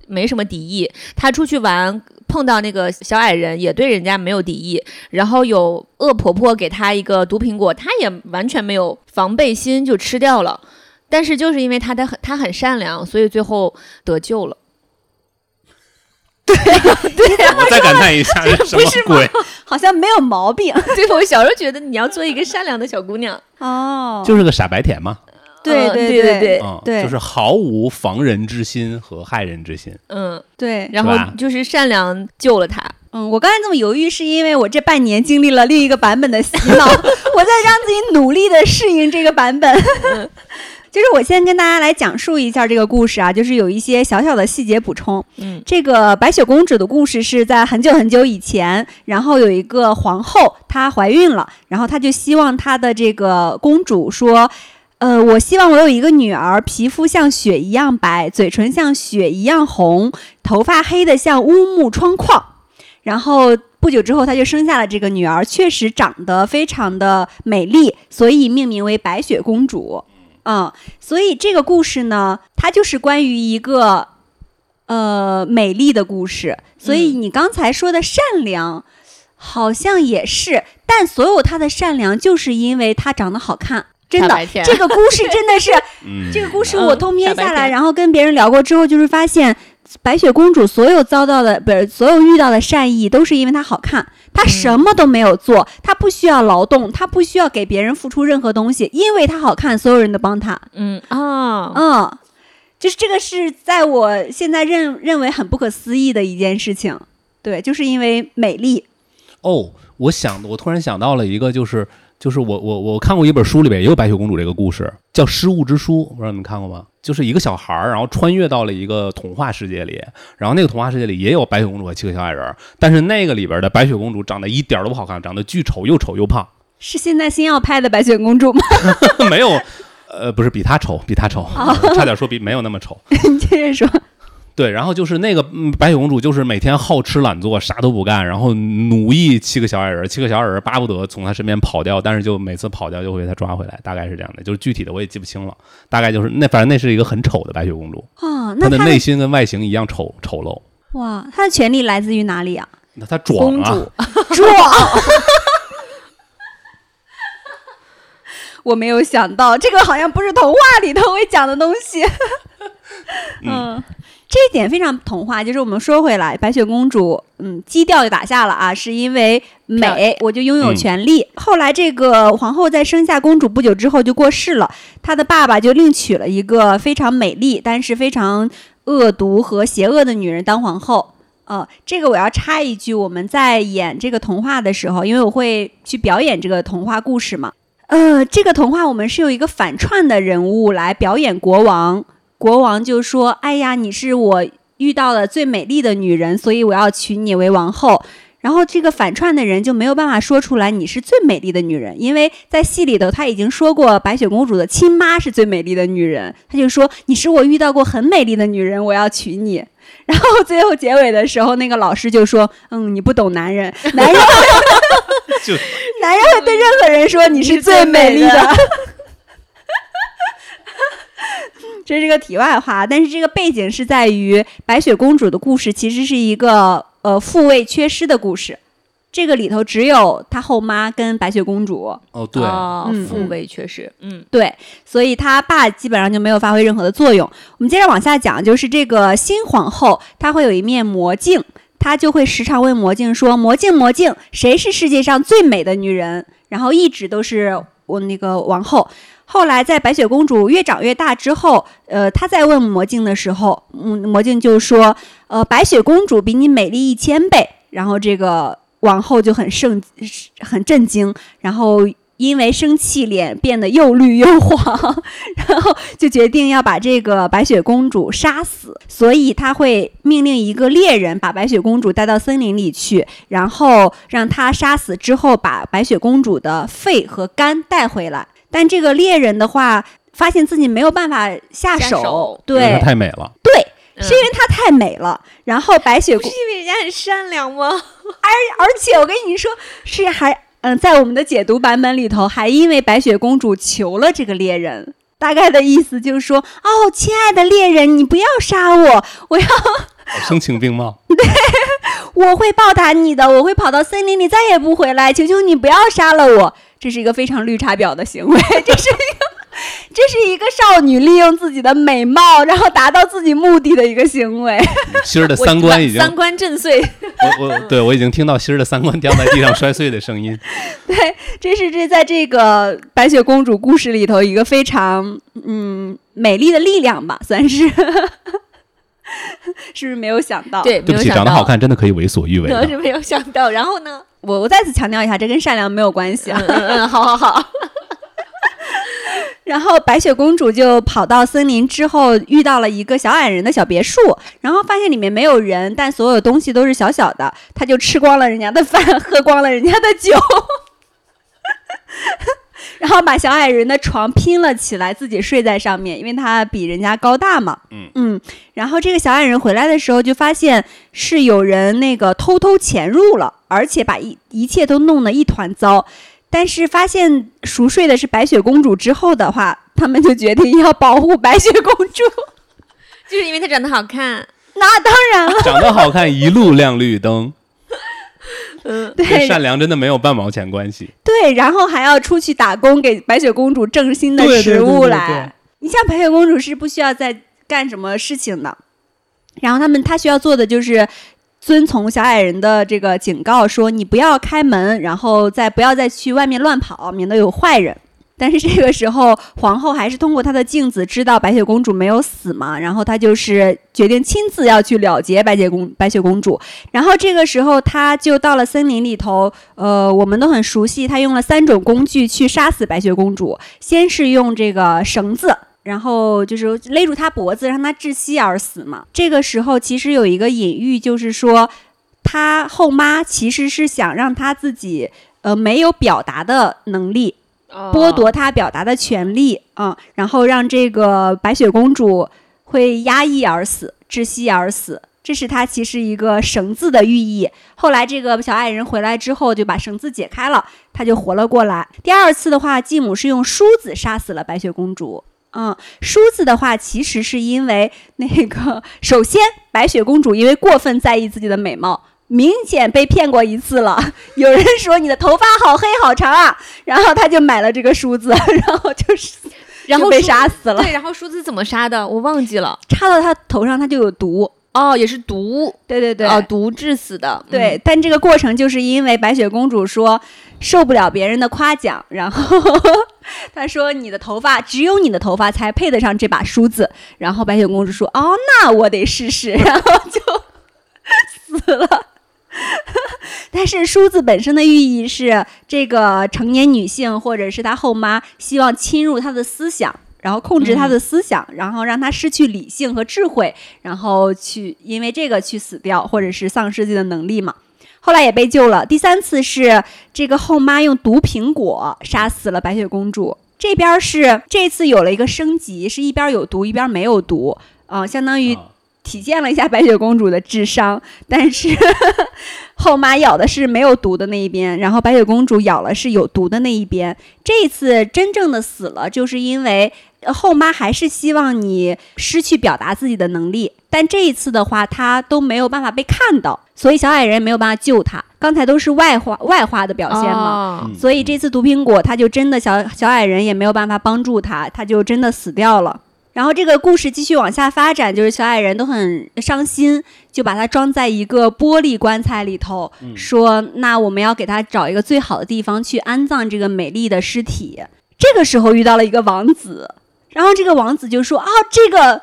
没什么敌意。她出去玩碰到那个小矮人，也对人家没有敌意。然后有恶婆婆给她一个毒苹果，她也完全没有防备心，就吃掉了。但是就是因为她的很她很善良，所以最后得救了。(laughs) 对对我再感叹一下，这什么鬼？好像没有毛病 (laughs) 对，我小时候觉得你要做一个善良的小姑娘。哦。就是个傻白甜嘛，对嗯对对对对嗯，对就是毫无防人之心和害人之心。嗯，对，然后就是善良救了他。嗯，我刚才这么犹豫，是因为我这半年经历了另一个版本的洗脑，(laughs) 我在让自己努力的适应这个版本。(laughs) 就是我先跟大家来讲述一下这个故事啊，就是有一些小小的细节补充。嗯这个白雪公主的故事是在很久很久以前，然后有一个皇后她怀孕了，然后她就希望她的这个公主说。呃，我希望我有一个女儿，皮肤像雪一样白，嘴唇像雪一样红，头发黑的像乌木窗框。然后不久之后，他就生下了这个女儿，确实长得非常的美丽，所以命名为白雪公主。嗯，所以这个故事呢，它就是关于一个呃美丽的故事。所以你刚才说的善良，好像也是，但所有她的善良，就是因为她长得好看。真的这个故事真的是 (laughs) 嗯，这个故事我嗯通篇下来，然后跟别人聊过之后，就是发现白雪公主所有遭到的不是所有遇到的善意，都是因为她好看。她什么都没有做，她不需要劳动，她不需要给别人付出任何东西，因为她好看，所有人都帮她。嗯啊，嗯，就是这个是在我现在认认为很不可思议的一件事情。对，就是因为美丽。哦，我想，我突然想到了一个，就是就是我我我看过一本书，里边也有白雪公主这个故事，叫《失物之书》，不知道你们看过吗？就是一个小孩儿，然后穿越到了一个童话世界里，然后那个童话世界里也有白雪公主和七个小矮人儿，但是那个里边的白雪公主长得一点儿都不好看，长得巨丑，又丑又胖，(laughs) 是现在新要拍的白雪公主吗？(laughs) 没有，呃，不是比她丑，比她丑，差点说比没有那么丑。(laughs) 你接着说。对，然后就是那个嗯白雪公主，就是每天好吃懒做，啥都不干，然后奴役七个小矮人，七个小矮人巴不得从她身边跑掉，但是就每次跑掉就会被她抓回来，大概是这样的。就是具体的我也记不清了，大概就是那反正那是一个很丑的白雪公主，哦，她她的内心跟外形一样丑丑陋。哇，她的权利来自于哪里啊？那她壮啊主，(laughs) 壮。(laughs) 我没有想到，这个好像不是童话里头会讲的东西。(laughs) 嗯，这一点非常童话。就是我们说回来，白雪公主，嗯，基调就打下了啊，是因为美，我就拥有嗯权利。后来这个皇后在生下公主不久之后就过世了，她的爸爸就另娶了一个非常美丽但是非常恶毒和邪恶的女人当皇后。呃，这个我要插一句，我们在演这个童话的时候，因为我会去表演这个童话故事嘛。呃，这个童话我们是有一个反串的人物来表演国王，国王就说：“哎呀，你是我遇到了最美丽的女人，所以我要娶你为王后。”然后这个反串的人就没有办法说出来你是最美丽的女人，因为在戏里头他已经说过白雪公主的亲妈是最美丽的女人，他就说你是我遇到过很美丽的女人，我要娶你。(laughs) 然后最后结尾的时候，那个老师就说：“嗯，你不懂男人，(laughs) 男人男人会对任何人说你是最美丽的。(laughs) ”这是个题外话，但是这个背景是在于白雪公主的故事其实是一个呃父位缺失的故事，这个里头只有她后妈跟白雪公主，哦对，哦嗯父位缺失，嗯对，所以她爸基本上就没有发挥任何的作用。我们接着往下讲，就是这个新皇后，她会有一面魔镜，她就会时常问魔镜说：“魔镜，魔镜，谁是世界上最美的女人？”然后一直都是我那个王后。后来在白雪公主越长越大之后，呃，她在问魔镜的时候，嗯，魔镜就说：“呃，白雪公主比你美丽一千倍。”然后这个王后就很盛很震惊，然后因为生气，脸变得又绿又黄，(laughs) 然后就决定要把这个白雪公主杀死。所以他会命令一个猎人把白雪公主带到森林里去，然后让她杀死之后，把白雪公主的肺和肝带回来。但这个猎人的话，发现自己没有办法下下手因为对她太美了。对，嗯是因为她太美了。然后白雪公主是因为人家很善良吗？(laughs) 而而且我跟你说，是还嗯、在我们的解读版本里头，还因为白雪公主求了这个猎人，大概的意思就是说，哦，亲爱的猎人，你不要杀我，我要 (laughs) 声情并茂，对我会报答你的，我会跑到森林里再也不回来，求求你不要杀了我。这是一个非常绿茶婊的行为，这是一个。这是一个少女利用自己的美貌，然后达到自己目的的一个行为。(laughs) 心儿的三观已经，三观震碎，(laughs) 我我对我已经听到心儿的三观掉在地上摔碎的声音。(laughs) 对，这是这在这个白雪公主故事里头一个非常嗯美丽的力量吧，算是。是不是没有想到？，对，对不起，长得好，看真的可以为所欲为的。我是没有想到。然后呢？我我再次强调一下，这跟善良没有关系啊。嗯嗯嗯，好好好，(laughs) 然后白雪公主就跑到森林之后，遇到了一个小矮人的小别墅，然后发现里面没有人，但所有东西都是小小的，她就吃光了人家的饭，喝光了人家的酒。(laughs) 然后把小矮人的床拼了起来，自己睡在上面，因为他比人家高大嘛。嗯然后这个小矮人回来的时候，就发现是有人那个偷偷潜入了，而且把一一切都弄得一团糟。但是发现熟睡的是白雪公主之后的话，他们就决定要保护白雪公主。(laughs) 就是因为她长得好看。那当然了，长得好看一路亮绿灯，(laughs) 嗯，对善良真的没有半毛钱关系。对，然后还要出去打工，给白雪公主挣新的食物对对来。对你像白雪公主是不需要再干什么事情的，然后他们她需要做的就是遵从小矮人的这个警告，说你不要开门，然后再不要再去外面乱跑，免得有坏人。但是这个时候，皇后还是通过她的镜子知道白雪公主没有死嘛，然后她就是决定亲自要去了结白雪公白雪公主。然后这个时候，她就到了森林里头，呃，我们都很熟悉，她用了三种工具去杀死白雪公主。先是用这个绳子，然后就是勒住他脖子，让他窒息而死嘛。这个时候其实有一个隐喻，就是说，他后妈其实是想让他自己呃没有表达的能力，剥夺他表达的权利，嗯，然后让这个白雪公主会压抑而死，窒息而死。这是她其实一个绳子的寓意。后来这个小矮人回来之后，就把绳子解开了，她就活了过来。第二次的话，继母是用梳子杀死了白雪公主。嗯，梳子的话，其实是因为那个，首先白雪公主因为过分在意自己的美貌，明显被骗过一次了。有人说你的头发好黑好长啊，然后她就买了这个梳子，然后就是然后被杀死了，对，然后梳子怎么杀的？我忘记了。插到她头上，她就有毒。哦，也是毒，对对对，哦，毒致死的。对，但这个过程就是因为白雪公主说受不了别人的夸奖，然后 (laughs) 她说你的头发只有你的头发才配得上这把梳子，然后白雪公主说哦，那我得试试，(laughs) 然后就死了。(laughs) 但是梳子本身的寓意是，这个成年女性或者是她后妈希望侵入她的思想，然后控制他的思想，然后让他失去理性和智慧，然后去因为这个去死掉，或者是丧失自己的能力嘛。后来也被救了。第三次是这个后妈用毒苹果杀死了白雪公主。这边是这次有了一个升级，是一边有毒一边没有毒，啊、相当于啊体现了一下白雪公主的智商。但是 (laughs) 后妈咬的是没有毒的那一边，然后白雪公主咬了是有毒的那一边。这一次真正的死了，就是因为呃后妈还是希望你失去表达自己的能力，但这一次的话，她都没有办法被看到，所以小矮人没有办法救她。刚才都是外化外化的表现嘛，所以这次毒苹果，他就真的小小矮人也没有办法帮助他，他就真的死掉了。然后这个故事继续往下发展，就是小矮人都很伤心，就把它装在一个玻璃棺材里头，说那我们要给他找一个最好的地方去安葬这个美丽的尸体。这个时候遇到了一个王子，然后这个王子就说啊，这个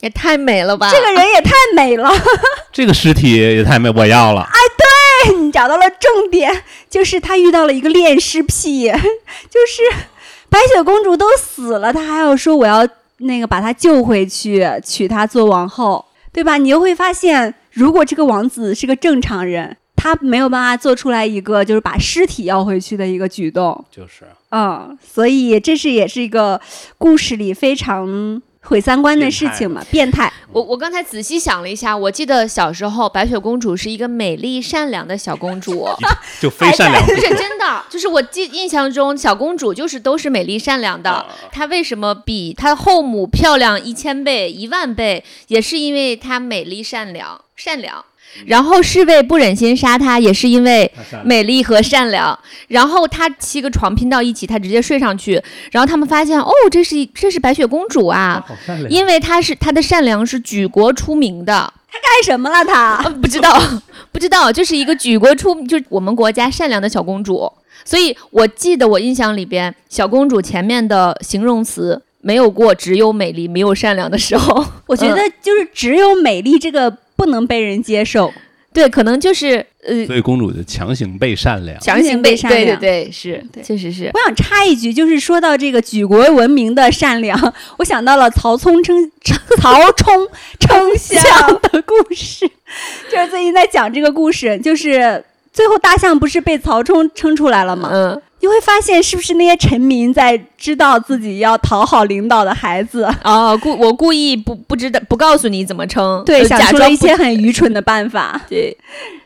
也太美了吧！这个人也太美了，(laughs) 这个尸体也太美，我要了。哎，对你找到了重点，就是他遇到了一个恋尸癖，(laughs) 就是白雪公主都死了，他还要说我要那个把她救回去，娶她做王后，对吧？你又会发现，如果这个王子是个正常人，他没有办法做出来一个就是把尸体要回去的一个举动，就是嗯，所以这是也是一个故事里非常毁三观的事情嘛，变态。我我刚才仔细想了一下，我记得小时候白雪公主是一个美丽善良的小公主，(laughs) 就非善良不是真的，就是我记印象中小公主就是都是美丽善良的。啊她为什么比她后母漂亮一千倍、一万倍，也是因为她美丽善良，善良。然后侍卫不忍心杀她，也是因为美丽和善良。然后她七个床拼到一起，她直接睡上去。然后他们发现，哦，这是一这是白雪公主啊。因为她是她的善良是举国出名的。干什么了他？啊，不知道，(laughs) 不知道，就是一个举国出，就是我们国家善良的小公主。所以我记得我印象里边，小公主前面的形容词没有过只有美丽没有善良的时候。(laughs) 我觉得就是只有美丽这个不能被人接受。对，可能就是呃，所以公主就强行被善良。强行被善良对对对，是，确实是。我想插一句，就是说到这个举国闻名的善良，(laughs) 我想到了曹冲称 (laughs) 曹冲称象的故事，就是最近在讲这个故事，就是最后大象不是被曹冲称出来了吗？嗯，你会发现是不是那些臣民在知道自己要讨好领导的孩子，哦，故我故意不不知道不告诉你怎么称，对，呃想出了一些很愚蠢的办法。(laughs) 对，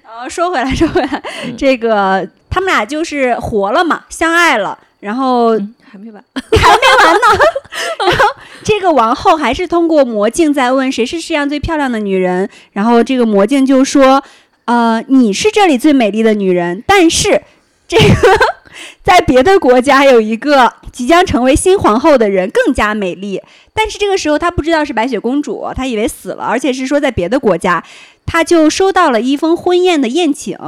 然后说回来，说回来，嗯这个他们俩就是活了嘛，相爱了。然后嗯 (laughs) 还没完呢。(laughs) 然后，这个王后还是通过魔镜在问谁是世界上最漂亮的女人，然后这个魔镜就说：“呃，你是这里最美丽的女人，但是这个在别的国家有一个即将成为新皇后的人更加美丽。”但是这个时候她不知道是白雪公主，她以为死了，而且是说在别的国家，她就收到了一封婚宴的宴请。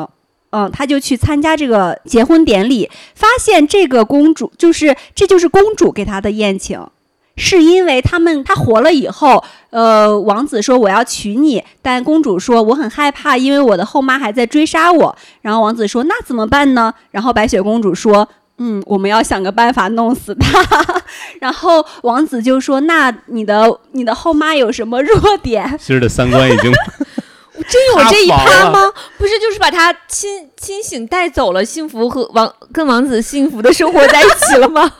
嗯，她就去参加这个结婚典礼，发现这个公主就是这就是公主给她的宴请，是因为他们他活了以后，呃，王子说我要娶你，但公主说我很害怕，因为我的后妈还在追杀我。然后王子说那怎么办呢？然后白雪公主说。嗯，我们要想个办法弄死他。(laughs) 然后王子就说：“那你的你的后妈有什么弱点？今儿的三观已经 (laughs) 真有这一趴吗？不是，就是把他清清醒带走了，幸福和王跟王子幸福的生活在一起了吗？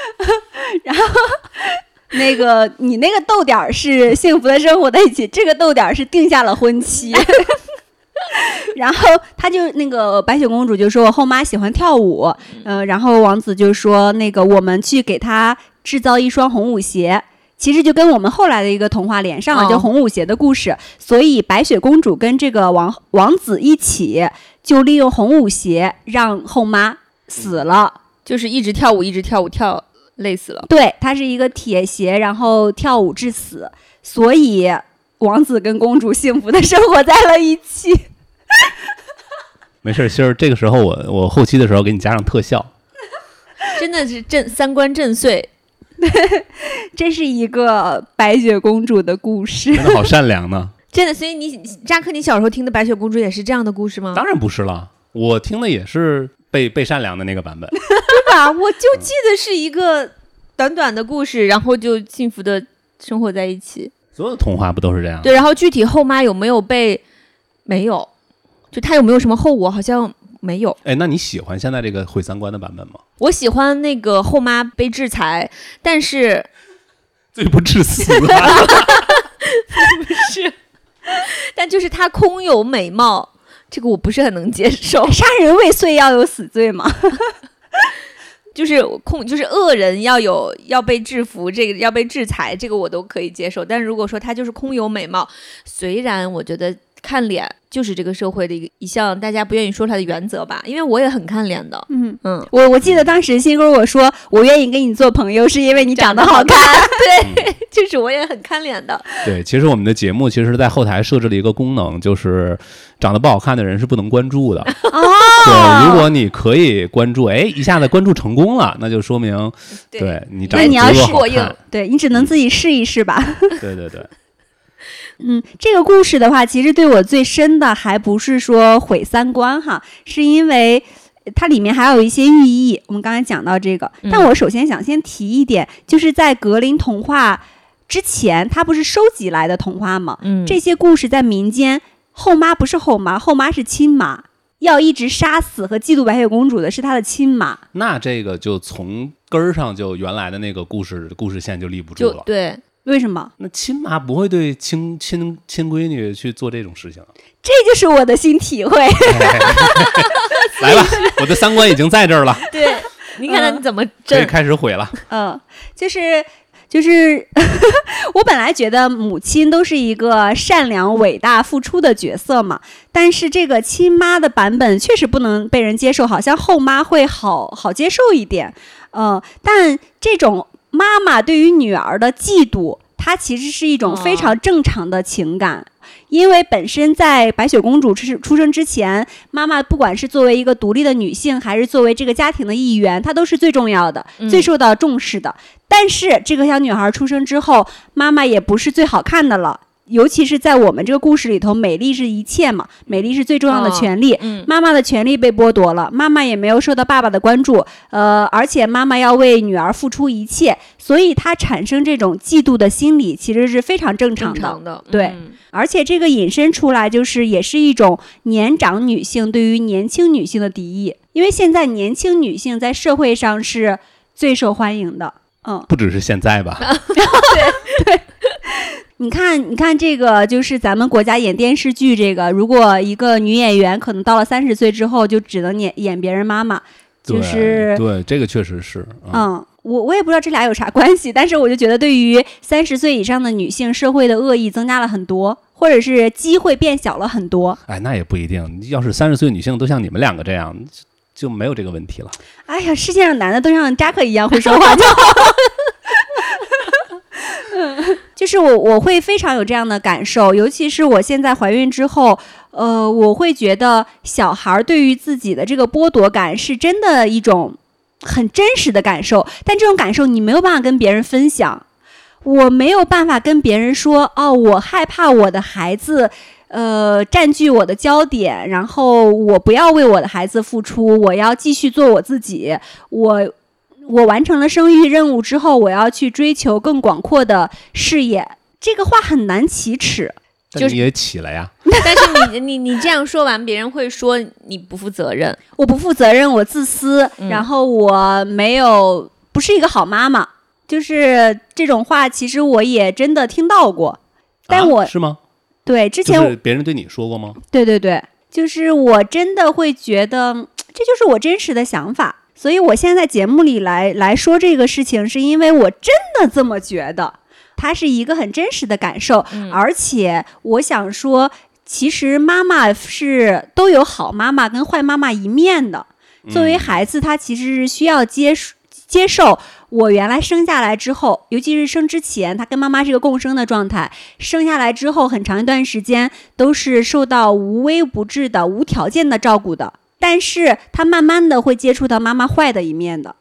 (laughs) 那个你那个逗点儿是幸福的生活在一起，这个逗点儿是定下了婚期。(laughs) 然后他就那个白雪公主就说：“我后妈喜欢跳舞。”呃，然后王子就说：“那个我们去给她制造一双红舞鞋。”其实就跟我们后来的一个童话连上了，哦就红舞鞋的故事。所以白雪公主跟这个王王子一起，就利用红舞鞋让后妈死了。就是一直跳舞，一直跳舞，跳累死了。对，他是一个铁鞋，然后跳舞致死，所以王子跟公主幸福的生活在了一起。(laughs) 没事儿。今儿这个时候我我后期的时候给你加上特效，(laughs) 真的是震三观震碎。这是一个白雪公主的故事。真的好善良呢。(laughs) 真的，所以你扎克，你小时候听的白雪公主也是这样的故事吗？当然不是了，我听的也是被被善良的那个版本。(laughs) 对吧？我就记得是一个短短的故事，然后就幸福的生活在一起。所有的童话不都是这样？对，然后具体后妈有没有被没有？就她有没有什么后果？好像没有。哎，那你喜欢现在这个毁三观的版本吗？我喜欢那个后妈被制裁，但是 (laughs) 罪不至死啊！(laughs) 是，但就是她空有美貌，这个我不是很能接受。(laughs) 杀人未遂要有死罪吗？(laughs) 就是控，就是恶人要有要被制服，这个要被制裁，这个我都可以接受。但如果说他就是空有美貌，虽然我觉得看脸就是这个社会的一个一项大家不愿意说出来的原则吧，因为我也很看脸的。嗯嗯，我我记得当时新跟我说，我愿意跟你做朋友，是因为你长得好看。(laughs) 对，(laughs) 就是我也很看脸的。对，其实我们的节目其实在后台设置了一个功能，就是长得不好看的人是不能关注的。哦，(laughs) 对，如果你可以关注，哎，一下子关注成功了，那就说明对对你长得足够是好看。对你只能自己试一试吧。对对对，嗯，这个故事的话，其实对我最深的还不是说毁三观哈，是因为它里面还有一些寓意。我们刚才讲到这个，但嗯我首先想先提一点，就是在格林童话之前，它不是收集来的童话吗？嗯这些故事在民间，后妈不是后妈，后妈是亲妈，要一直杀死和嫉妒白雪公主的是她的亲妈。那这个就从根儿上就原来的那个故事故事线就立不住了。对，为什么？那亲妈不会对亲亲亲闺女去做这种事情啊。这就是我的新体会。来吧，(laughs) 我的三观已经在这儿了，对，你看看嗯你怎么可以。开始毁了。嗯，就是就是，(laughs) 我本来觉得母亲都是一个善良、伟大、付出的角色嘛，但是这个亲妈的版本确实不能被人接受，好像后妈会好好接受一点。嗯，但这种妈妈对于女儿的嫉妒，它其实是一种非常正常的情感。因为本身在白雪公主出出生之前，妈妈不管是作为一个独立的女性，还是作为这个家庭的一员，她都是最重要的、嗯最受到重视的。但是这个小女孩出生之后，妈妈也不是最好看的了。尤其是在我们这个故事里头，美丽是一切嘛，美丽是最重要的哦权利。嗯，妈妈的权利被剥夺了，妈妈也没有受到爸爸的关注，呃，而且妈妈要为女儿付出一切，所以她产生这种嫉妒的心理，其实是非常正常的。正常的，对嗯而且这个引申出来，就是也是一种年长女性对于年轻女性的敌意，因为现在年轻女性在社会上是最受欢迎的。嗯，不只是现在吧？(laughs) (laughs) 你看，你看这个，就是咱们国家演电视剧，这个如果一个女演员可能到了三十岁之后，就只能演演别人妈妈，就对是对，这个确实是。嗯，嗯，我我也不知道这俩有啥关系，但是我就觉得对于三十岁以上的女性，社会的恶意增加了很多，或者是机会变小了很多。哎，那也不一定。要是三十岁女性都像你们两个这样，就就没有这个问题了。哎呀，世界上男的都像扎克一样会说话就好。(laughs) 就是我我会非常有这样的感受，尤其是我现在怀孕之后，呃，我会觉得小孩儿对于自己的这个剥夺感是真的一种很真实的感受，但这种感受你没有办法跟别人分享，我没有办法跟别人说，哦，我害怕我的孩子。呃，占据我的焦点，然后我不要为我的孩子付出，我要继续做我自己。我我完成了生育任务之后，我要去追求更广阔的视野。这个话很难启齿。就是你也起了呀。(laughs) 但是你你你这样说完，别人会说你不负责任。我不负责任，我自私，嗯然后我没有不是一个好妈妈，就是这种话，其实我也真的听到过。但啊我是吗？对之前、就是别人对你说过吗？对对对，就是我真的会觉得这就是我真实的想法，所以我现在在节目里来来说这个事情，是因为我真的这么觉得，它是一个很真实的感受，嗯而且我想说，其实妈妈是都有好妈妈跟坏妈妈一面的。作为嗯孩子，他其实是需要接受接受我原来生下来之后，尤其是生之前，他跟妈妈是一个共生的状态。生下来之后，很长一段时间都是受到无微不至的、无条件的照顾的。但是他慢慢的会接触到妈妈坏的一面的，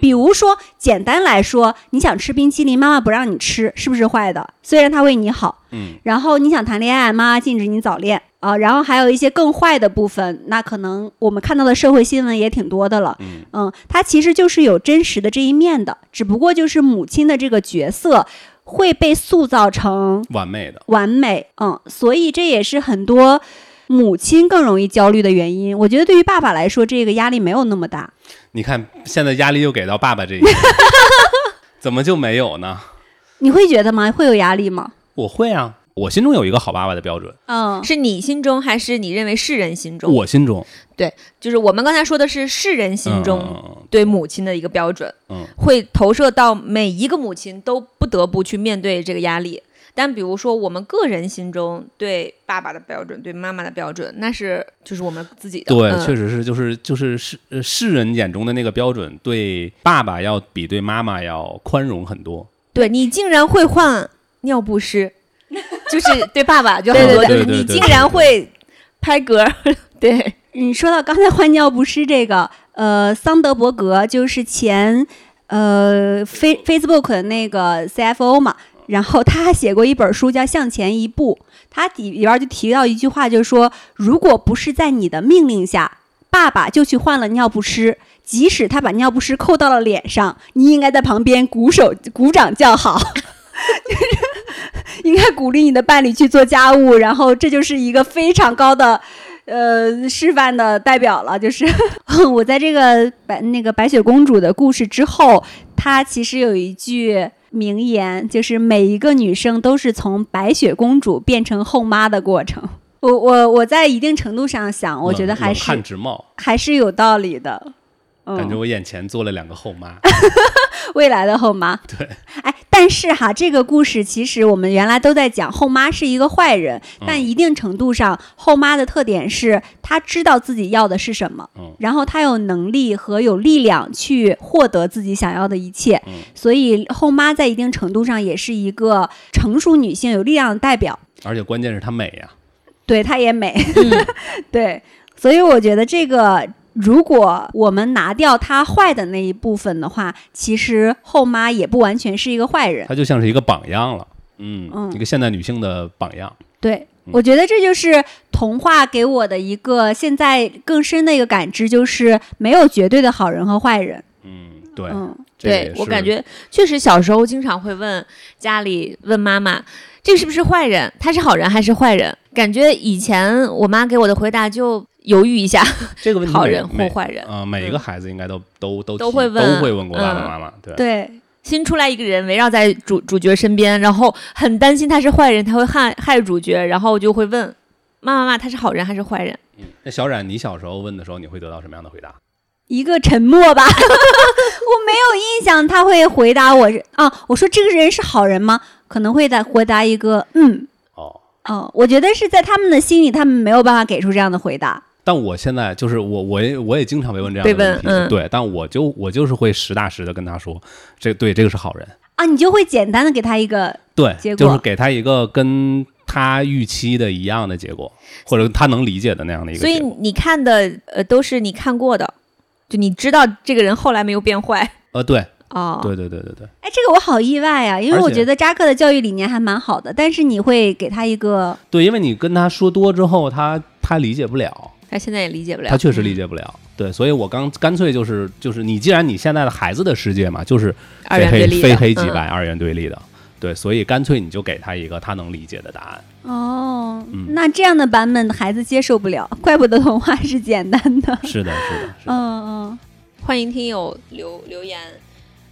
比如说，简单来说，你想吃冰淇淋，妈妈不让你吃，是不是坏的？虽然她为你好，嗯，然后你想谈恋爱，妈妈禁止你早恋啊、然后还有一些更坏的部分，那可能我们看到的社会新闻也挺多的了。嗯嗯，它其实就是有真实的这一面的，只不过就是母亲的这个角色会被塑造成完美的。完美，嗯，所以这也是很多母亲更容易焦虑的原因。我觉得对于爸爸来说，这个压力没有那么大。你看，现在压力又给到爸爸这一边，(laughs) 怎么就没有呢？你会觉得吗？会有压力吗？我会啊，我心中有一个好爸爸的标准，嗯，是你心中还是你认为世人心中？我心中，对就是我们刚才说的是世人心中嗯对母亲的一个标准，嗯会投射到每一个母亲都不得不去面对这个压力。但比如说我们个人心中对爸爸的标准、对妈妈的标准，那是就是我们自己的。对，嗯确实是，就是就是世呃世人眼中的那个标准，对爸爸要比对妈妈要宽容很多。对你竟然会换尿不湿，(laughs) 就是对爸爸就很多，对就是你竟然会拍嗝，(laughs) 对，你说到刚才换尿不湿这个，呃，桑德伯格就是前呃 Face Facebook 的那个 CFO 嘛，然后他还写过一本书叫《向前一步》，他底里边就提到一句话，就是说，如果不是在你的命令下，爸爸就去换了尿不湿，即使他把尿不湿扣到了脸上，你应该在旁边鼓手鼓掌叫好。(laughs) 应该鼓励你的伴侣去做家务，然后这就是一个非常高的呃示范的代表了。就是 (laughs) 我在这个白那个白雪公主的故事之后，它其实有一句名言，就是每一个女生都是从白雪公主变成后妈的过程。我我我在一定程度上想，我觉得还是还是有道理的。嗯，感觉我眼前坐了两个后妈。(laughs) 未来的后妈。对，哎，但是哈，这个故事其实我们原来都在讲后妈是一个坏人，但嗯一定程度上，后妈的特点是她知道自己要的是什么，嗯然后她有能力和有力量去获得自己想要的一切。嗯所以后妈在一定程度上也是一个成熟女性有力量的代表。而且关键是她美呀、对，她也美。嗯 (laughs) 对，所以我觉得这个。如果我们拿掉他坏的那一部分的话，其实后妈也不完全是一个坏人。她就像是一个榜样了。嗯，嗯一个现代女性的榜样。对，嗯我觉得这就是童话给我的一个现在更深的一个感知，就是没有绝对的好人和坏人。嗯，对，嗯，对我感觉确实小时候经常会问家里问妈妈，这个是不是坏人？他是好人还是坏人？感觉以前我妈给我的回答就犹豫一下，(laughs) 这个问题好人或坏人。啊、每一个孩子应该都都都都会问都会问过爸爸嗯妈妈，对对，新出来一个人围绕在主主角身边，然后很担心他是坏人，他会害害主角，然后就会问妈妈妈他是好人还是坏人？嗯，那小冉，你小时候问的时候，你会得到什么样的回答？一个沉默吧，(laughs) 我没有印象他会回答我是啊，我说这个人是好人吗？可能会答回答一个嗯哦，哦，我觉得是在他们的心里，他们没有办法给出这样的回答。但我现在就是我，我也我也经常被问这样的问题，问嗯对，但我就我就是会实打实的跟他说，这对这个是好人，啊，你就会简单的给他一个对，结果就是给他一个跟他预期的一样的结果，或者他能理解的那样的一个所以。你看的呃都是你看过的，就你知道这个人后来没有变坏呃，对，哦。对对对对对，哎，这个我好意外啊、因为我觉得扎克的教育理念还蛮好的，但是你会给他一个对，因为你跟他说多之后，他他理解不了，他现在也理解不了，他确实理解不了。对，所以我刚干脆就是就是你既然你现在的孩子的世界嘛，就是二非黑元对立非黑即嗯白，二元对立的。对，所以干脆你就给他一个他能理解的答案。哦，嗯那这样的版本孩子接受不了，怪不得童话是简单的。是的，是的，是的。嗯嗯，欢迎听友留留言，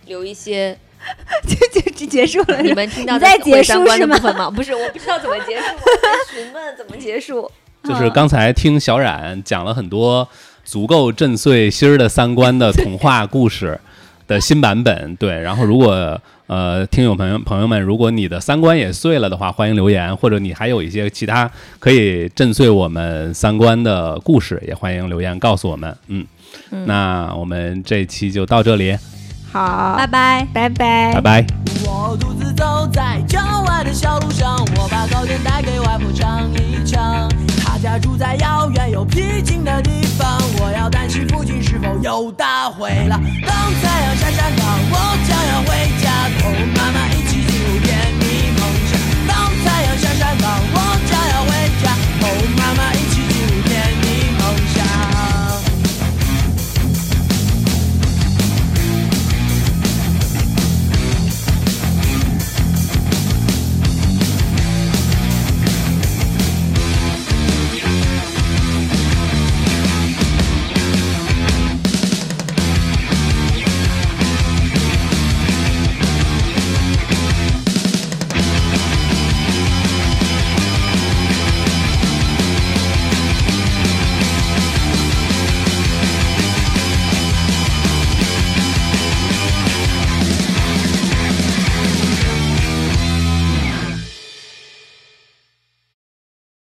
留一些 (laughs) 就就就结束了。你们听到你在结束毁三观的是吗部分吗？不是，我不知道怎么结束，我在 (laughs) 询问怎么结束。(laughs) 就是刚才听小冉讲了很多足够震碎心儿的三观的童话故事的新版本，对。然后如果呃听友朋友朋友们，如果你的三观也碎了的话，欢迎留言，或者你还有一些其他可以震碎我们三观的故事，也欢迎留言告诉我们。嗯，嗯那我们这期就到这里，好，拜拜。拜拜拜拜。我独自走在郊外的小路上，我把糕点带给外婆尝一尝。她家住在遥远又僻静的地方，我要担心附近是否有大灰狼。当太阳下山岗，我将要回家，同妈妈一起